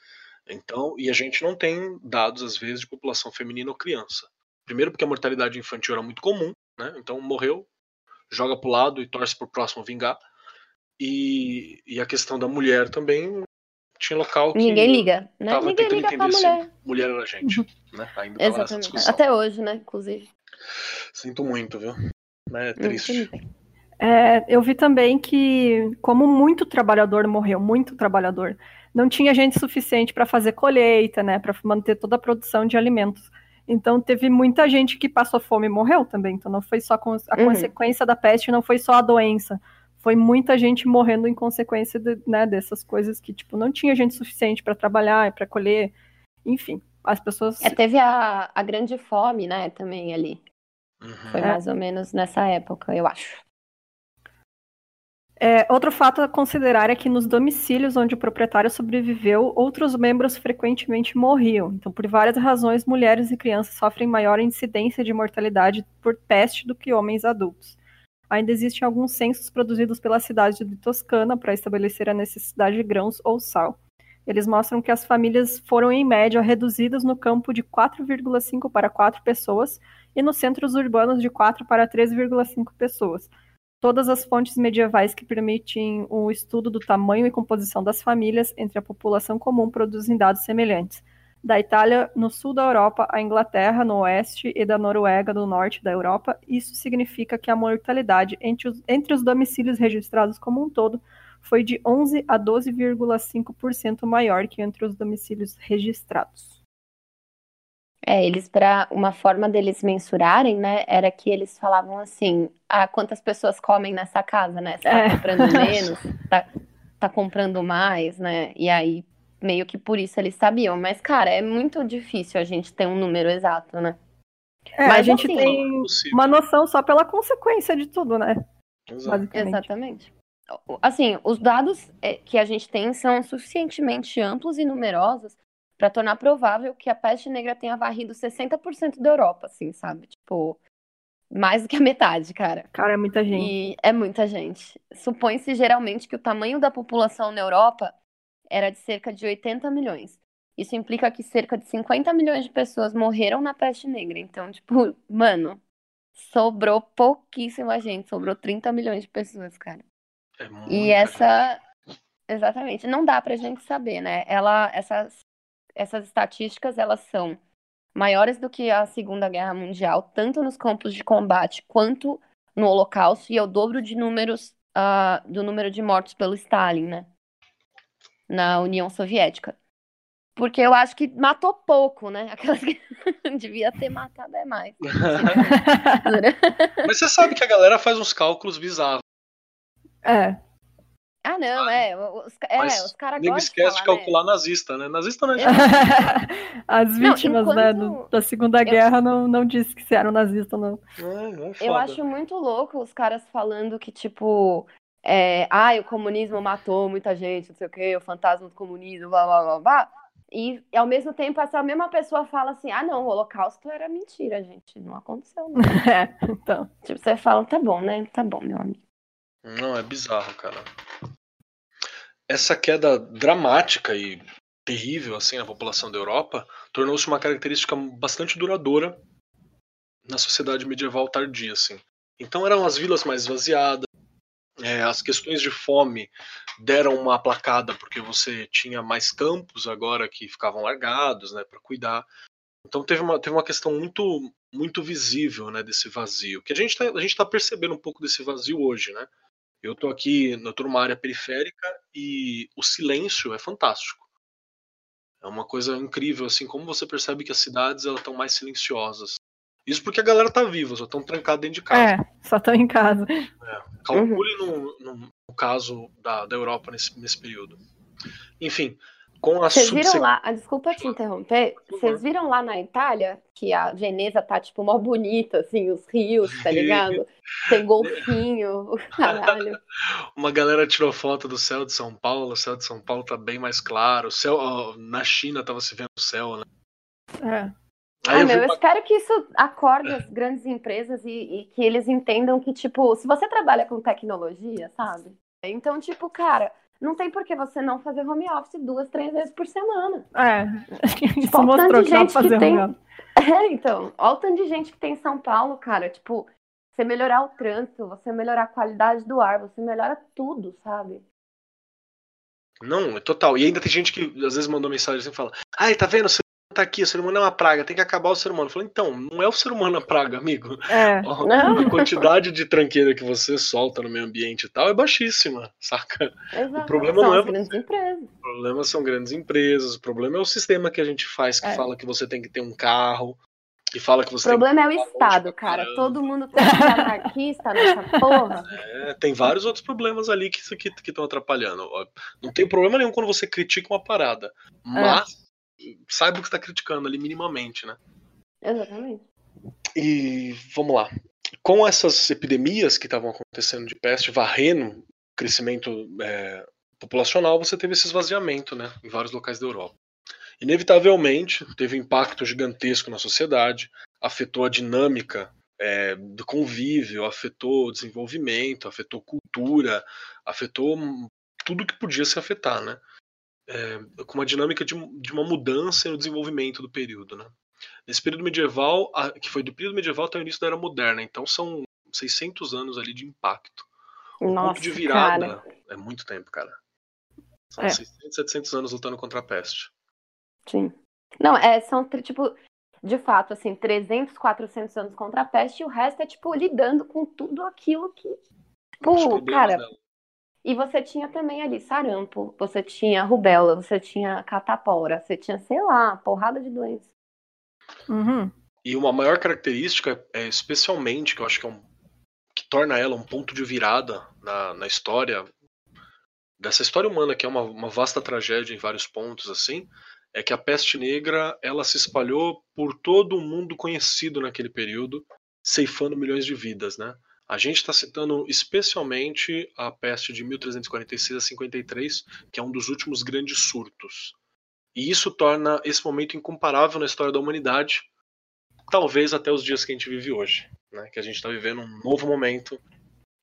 Então, e a gente não tem dados, às vezes, de população feminina ou criança. Primeiro porque a mortalidade infantil era muito comum, né? Então morreu, joga pro lado e torce pro próximo vingar. E, e a questão da mulher também tinha local que Ninguém liga, né? tava Ninguém liga pra mulher. mulher era gente, né? Ainda nessa Exatamente. Até hoje, né? Inclusive. Sinto muito, viu? É triste. bem. É, eu vi também que, como muito trabalhador morreu, muito trabalhador, não tinha gente suficiente para fazer colheita, né, para manter toda a produção de alimentos. Então teve muita gente que passou fome e morreu também. Então não foi só a Uhum. consequência da peste, não foi só a doença. Foi muita gente morrendo em consequência de- né, dessas coisas que tipo não tinha gente suficiente para trabalhar, para colher, enfim. As pessoas É, teve a, a grande fome, né? Também ali. Uhum. Foi É. mais ou menos nessa época, eu acho. É, outro fato a considerar é que nos domicílios onde o proprietário sobreviveu, outros membros frequentemente morriam. Então, por várias razões, mulheres e crianças sofrem maior incidência de mortalidade por peste do que homens adultos. Ainda existem alguns censos produzidos pela cidade de Toscana para estabelecer a necessidade de grãos ou sal. Eles mostram que as famílias foram, em média, reduzidas no campo de 4,5 para 4 pessoas e nos centros urbanos de 4 para 3,5 pessoas todas as fontes medievais que permitem o estudo do tamanho e composição das famílias entre a população comum produzem dados semelhantes. Da Itália no sul da Europa, a Inglaterra no oeste e da Noruega no norte da Europa, isso significa que a mortalidade entre os, entre os domicílios registrados como um todo foi de 11 a 12,5% maior que entre os domicílios registrados. É, eles para uma forma deles mensurarem, né, era que eles falavam assim, ah, quantas pessoas comem nessa casa, né? Você tá é. comprando menos, tá, tá comprando mais, né? E aí meio que por isso eles sabiam, mas cara, é muito difícil a gente ter um número exato, né? É, mas a gente assim, tem uma noção só pela consequência de tudo, né? Exatamente. Assim, os dados é, que a gente tem são suficientemente amplos e numerosos para tornar provável que a peste negra tenha varrido 60% da Europa, assim, sabe? Tipo, mais do que a metade, cara. Cara, é muita gente. E é muita gente. Supõe-se geralmente que o tamanho da população na Europa era de cerca de 80 milhões. Isso implica que cerca de 50 milhões de pessoas morreram na peste negra. Então, tipo, mano, sobrou pouquíssima gente, sobrou 30 milhões de pessoas, cara. É e essa Exatamente, não dá pra gente saber, né? Ela essas essas estatísticas elas são maiores do que a Segunda Guerra Mundial, tanto nos campos de combate quanto no Holocausto, e é o dobro de números uh, do número de mortos pelo Stalin, né? Na União Soviética. Porque eu acho que matou pouco, né? Aquelas que devia ter matado é mais. Mas você sabe que a galera faz uns cálculos bizarros. É. Ah, não, é. Os, é, os caras gostam. esquece de, de calcular né? nazista, né? Nazista não é. As vítimas, não, né, do, da Segunda eu... Guerra não, não disse que se eram nazistas, não. É, é eu acho muito louco os caras falando que, tipo. É, ah, o comunismo matou muita gente, não sei o quê, o fantasma do comunismo, blá blá blá blá. E ao mesmo tempo, essa mesma pessoa fala assim: ah, não, o holocausto era mentira, gente. Não aconteceu, não. É, então. Tipo, você fala, tá bom, né? Tá bom, meu amigo. Não, é bizarro, cara. Essa queda dramática e terrível assim na população da Europa tornou-se uma característica bastante duradoura na sociedade medieval tardia, assim. Então eram as vilas mais esvaziadas, é, as questões de fome deram uma aplacada porque você tinha mais campos agora que ficavam largados, né, para cuidar. Então teve uma, teve uma questão muito muito visível, né, desse vazio. Que a gente tá, a gente está percebendo um pouco desse vazio hoje, né? Eu estou aqui, eu tô numa área periférica e o silêncio é fantástico. É uma coisa incrível, assim, como você percebe que as cidades elas estão mais silenciosas. Isso porque a galera tá viva, só estão trancados dentro de casa. É, só estão em casa. É, calcule uhum. no, no, caso da, da Europa nesse, nesse período. Enfim, com a Vocês viram lá, ah, desculpa te interromper, vocês viram lá na Itália que a Veneza tá, tipo, mó bonita, assim, os rios, tá ligado? Tem golfinho, caralho. Uma galera tirou foto do céu de São Paulo, o céu de São Paulo tá bem mais claro, o céu, ó, na China tava se vendo o céu, né? É. Aí ah, eu meu, eu espero que isso acorde as grandes empresas e, e que eles entendam que, tipo, se você trabalha com tecnologia, sabe? Então, tipo, cara, não tem por que você não fazer home office duas, três vezes por semana. É, isso mostrou que dá fazer tem... home office. É, então, olha o tanto de gente que tem em São Paulo, cara, tipo, você melhorar o trânsito, você melhorar a qualidade do ar, você melhora tudo, sabe? Não, é total. E ainda tem gente que às vezes mandou mensagem assim e fala: Ai, tá vendo? Você tá aqui, o ser humano é uma praga, tem que acabar o ser humano. Eu falei, então, não é o ser humano a praga, amigo. É. A quantidade de tranqueira que você solta no meio ambiente e tal é baixíssima, saca? Exato. O problema são não é. Grandes empresas. O problema são grandes empresas, o problema é o sistema que a gente faz que é. fala que você tem que ter um carro. Que fala que você o problema é o Estado, cara. Todo mundo tem que ser anarquista nessa porra. É, tem vários outros problemas ali que estão que, que atrapalhando. Não tem problema nenhum quando você critica uma parada. É. Saiba o que está criticando ali minimamente, né? Exatamente. E vamos lá. Com essas epidemias que estavam acontecendo de peste varrendo crescimento é, populacional, você teve esse esvaziamento né, em vários locais da Europa. Inevitavelmente, teve um impacto gigantesco na sociedade, afetou a dinâmica é, do convívio, afetou o desenvolvimento, afetou cultura, afetou tudo que podia se afetar, né? É, com uma dinâmica de, de, uma mudança no desenvolvimento do período, né? Nesse período medieval, a, que foi do período medieval até o início da Era Moderna, então são 600 anos ali de impacto. O Nossa, ponto de virada cara. é muito tempo, cara. São É. 600, 700 anos lutando contra a peste. Sim. Não, é, são, tipo, de fato, assim, 300, 400 anos contra a peste e o resto é, tipo, lidando com tudo aquilo que. Problemas cara, dela. E você tinha também ali sarampo, você tinha rubéola, você tinha catapora, você tinha, sei lá, porrada de doenças. Uhum. E uma maior característica, é, especialmente, que eu acho que é um que torna ela um ponto de virada na, na história, dessa história humana, que é uma, uma vasta tragédia em vários pontos, assim, é que a peste negra ela se espalhou por todo o mundo conhecido naquele período, ceifando milhões de vidas, né? A gente está citando especialmente a peste de 1346 a 53, que é um dos últimos grandes surtos. E isso torna esse momento incomparável na história da humanidade, talvez até os dias que a gente vive hoje, né? Que a gente está vivendo um novo momento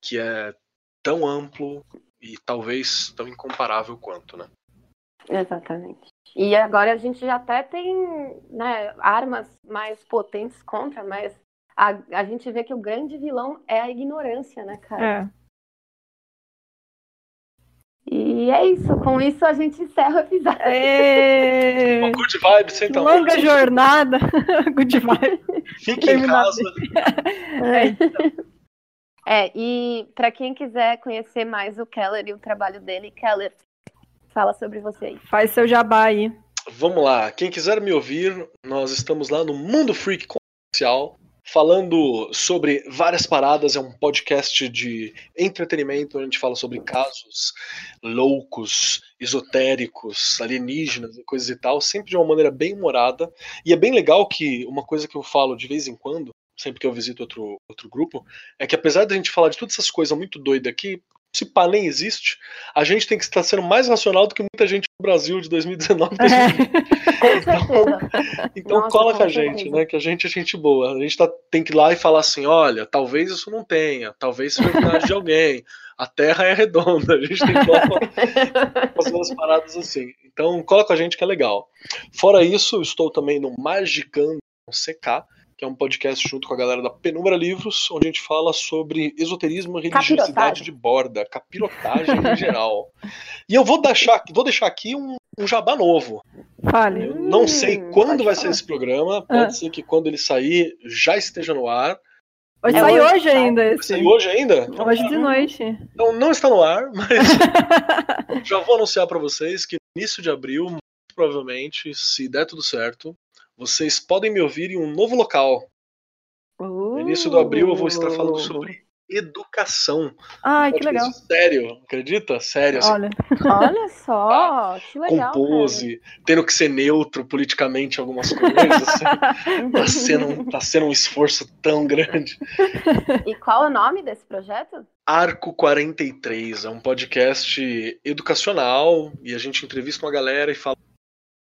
que é tão amplo e talvez tão incomparável quanto, né? Exatamente. E agora a gente já até tem né, armas mais potentes contra, mas a, a gente vê que o grande vilão é a ignorância, né, cara? É. E é isso. Com isso a gente encerra o episódio. Ê, Uma good vibes, então. longa jornada. Good vibe. Fique em casa. É, É, e para quem quiser conhecer mais o Keller e o trabalho dele, Keller, fala sobre você aí. Faz seu jabá aí. Vamos lá. Quem quiser me ouvir, nós estamos lá no Mundo Freak Comercial, falando sobre várias paradas. É um podcast de entretenimento, onde a gente fala sobre casos loucos, esotéricos, alienígenas e coisas e tal, sempre de uma maneira bem humorada. E é bem legal que uma coisa que eu falo de vez em quando, sempre que eu visito outro, outro grupo, é que apesar da gente falar de todas essas coisas muito doidas aqui, se nem existe, a gente tem que estar sendo mais racional do que muita gente no Brasil de 2019 Com certeza. então Nossa, cola com a gente, certeza. né? Que a gente é gente boa. A gente tá, tem que ir lá e falar assim: olha, talvez isso não tenha, talvez seja verdade de alguém. A Terra é redonda. A gente tem que fazer umas paradas assim. Então cola com a gente que é legal. Fora isso, estou também no Magicando CK, que é um podcast junto com a galera da Penumbra Livros, onde a gente fala sobre esoterismo e religiosidade de borda, capirotagem em geral. E eu vou deixar, vou deixar aqui um, um jabá novo. Fale. Eu não sei Hum, quando vai falar. ser esse programa. Pode Ah. ser que quando ele sair já esteja no ar. Hoje É sai hoje, hoje sai. ainda esse. sair hoje ainda? Então, Hoje de noite. então não está no ar, mas já vou anunciar para vocês que no início de abril, muito provavelmente, se der tudo certo, vocês podem me ouvir em um novo local. No início do abril eu vou estar falando sobre educação. Ai, que legal. Sério, acredita? Sério, assim, Olha, Olha só, que legal. com pose, tendo que ser neutro politicamente em algumas coisas. assim. cara. Tá sendo, um- tá sendo um esforço tão grande. E qual é o nome desse projeto? Arco 43 é um podcast educacional e a gente entrevista uma galera e fala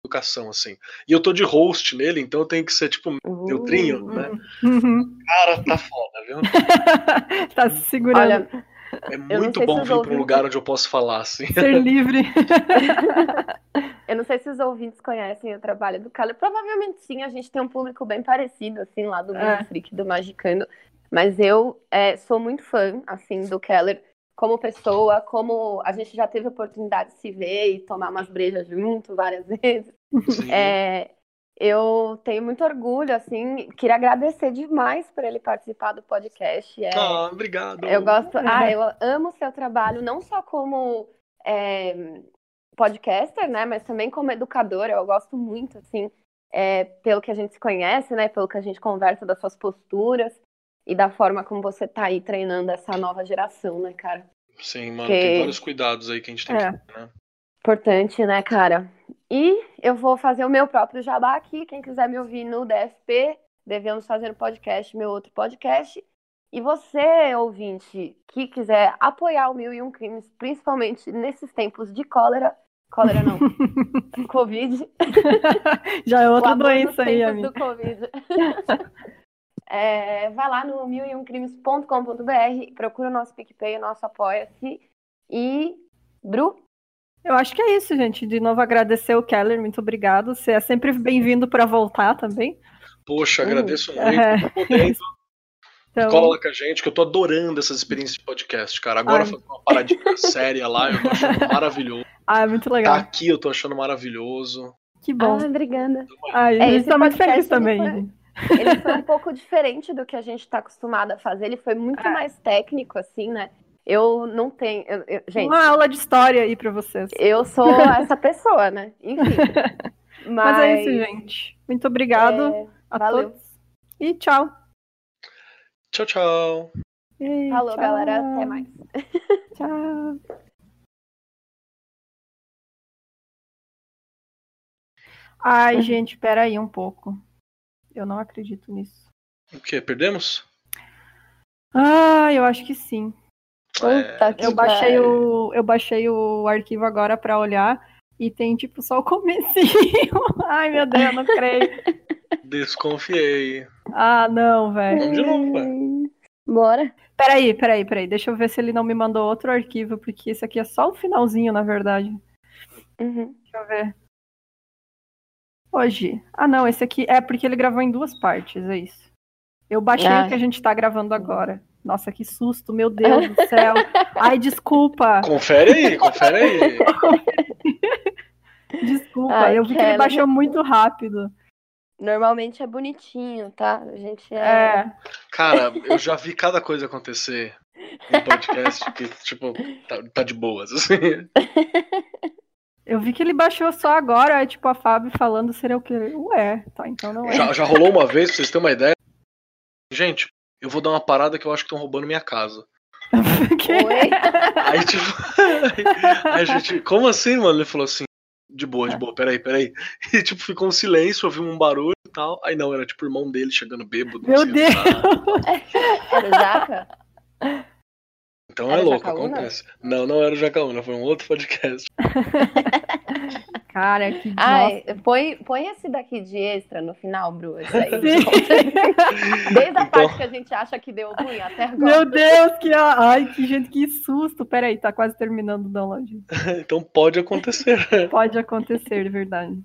educação, assim. E eu tô de host nele, então eu tenho que ser tipo neutrinho, Uh, né? Uhum. Cara, tá foda, viu? tá se segurando. Olha, É muito bom vir pra um lugar onde eu posso falar, assim. Ser livre. eu não sei se os ouvintes conhecem o trabalho do Keller. Provavelmente sim, a gente tem um público bem parecido, assim, lá do Mundo É. Freak, do Magicando. Mas eu é, sou muito fã, assim, do Keller como pessoa, como a gente já teve a oportunidade de se ver e tomar umas brejas junto várias vezes. É, eu tenho muito orgulho, assim, queria agradecer demais por ele participar do podcast. É, Ah, obrigado. eu gosto, ah, eu amo o seu trabalho, não só como é, podcaster, né, mas também como educador. Eu gosto muito, assim, é, pelo que a gente se conhece, né, pelo que a gente conversa das suas posturas e da forma como você tá aí treinando essa nova geração, né, cara? Sim, mano, que- tem vários cuidados aí que a gente tem É. que ter, né? Importante, né, cara? E eu vou fazer o meu próprio jabá aqui. Quem quiser me ouvir no DFP, devemos fazer um podcast, meu outro podcast. E você, ouvinte, que quiser apoiar o Mil e Um Crimes, principalmente nesses tempos de cólera, cólera não, Covid. Já é outra doença aí, amiga. do Covid. É, vai lá no milioncrimes.com.br, procura o nosso PicPay, o nosso Apoia-se. E, Bru, Eu acho que é isso, gente. De novo, agradecer o Keller, muito obrigado. Você é sempre bem-vindo para voltar também. Poxa, agradeço muito. é. Podendo, Então, Cola lá com a gente, que eu tô adorando essas experiências de podcast, cara. Agora Ai. fazer uma paradinha séria lá, eu tô achando maravilhoso. ah, é muito Tá legal. aqui, eu tô achando maravilhoso. Que bom. ah, obrigada. Ai, a É, gente esse tá muito feliz também. foi- Ele foi um pouco diferente do que a gente está acostumado a fazer. Ele foi muito É. mais técnico, assim, né? Eu não tenho. eu- eu- gente, Uma aula de história aí para vocês. eu sou essa pessoa, né? Enfim. Mas, Mas é isso, gente. Muito obrigado é, a valeu. todos. E tchau. Tchau, tchau. E Falou, tchau. galera. Até mais. Tchau. Ai, gente, peraí um pouco. Eu não acredito nisso. O quê? Perdemos? Ah, eu acho que sim. Puta que Eu baixei o, eu baixei o arquivo agora pra olhar e tem tipo só o comecinho. Ai, meu Deus, eu não creio. Desconfiei. Ah, não, velho. Vamos de novo, velho. Bora. Peraí, peraí, peraí. Deixa eu ver se ele não me mandou outro arquivo, porque esse aqui é só o finalzinho, na verdade. Uhum. Deixa eu ver. Hoje. Ah, não, esse aqui é porque ele gravou em duas partes, é isso. Eu baixei Ah. o que a gente tá gravando agora. Nossa, que susto, meu Deus do céu. Ai, desculpa. Confere aí, confere aí. Desculpa, Ai, eu vi que ele baixou muito rápido. Normalmente é bonitinho, tá? A gente é. É. Cara, eu já vi cada coisa acontecer em podcast que, tipo, tá, tá de boas, assim. Eu vi que ele baixou só agora, é tipo a Fábio falando seria o quê? Ué, tá, então não é. Já, já rolou uma vez, pra vocês terem uma ideia. Gente, eu vou dar uma parada que eu acho que estão roubando minha casa. Que? Oi? Aí, tipo. aí a gente, como assim, mano? Ele falou assim, de boa, de boa, peraí, peraí. E, tipo, ficou um silêncio, ouviu um barulho e tal. Aí não, era tipo o irmão dele chegando bêbado. Meu assim, Deus! tá? Era Jaca? Então Era é louco, Jacaúna? acontece. Não, não era o Jacaúna, foi um outro podcast. Cara, que Ai, põe, põe esse daqui de extra no final, Bru. Aí. Desde a Então- parte que a gente acha que deu ruim até agora. Meu Deus, que ai, que gente, que susto. Peraí, tá quase terminando o download. Então pode acontecer. Pode acontecer, de verdade.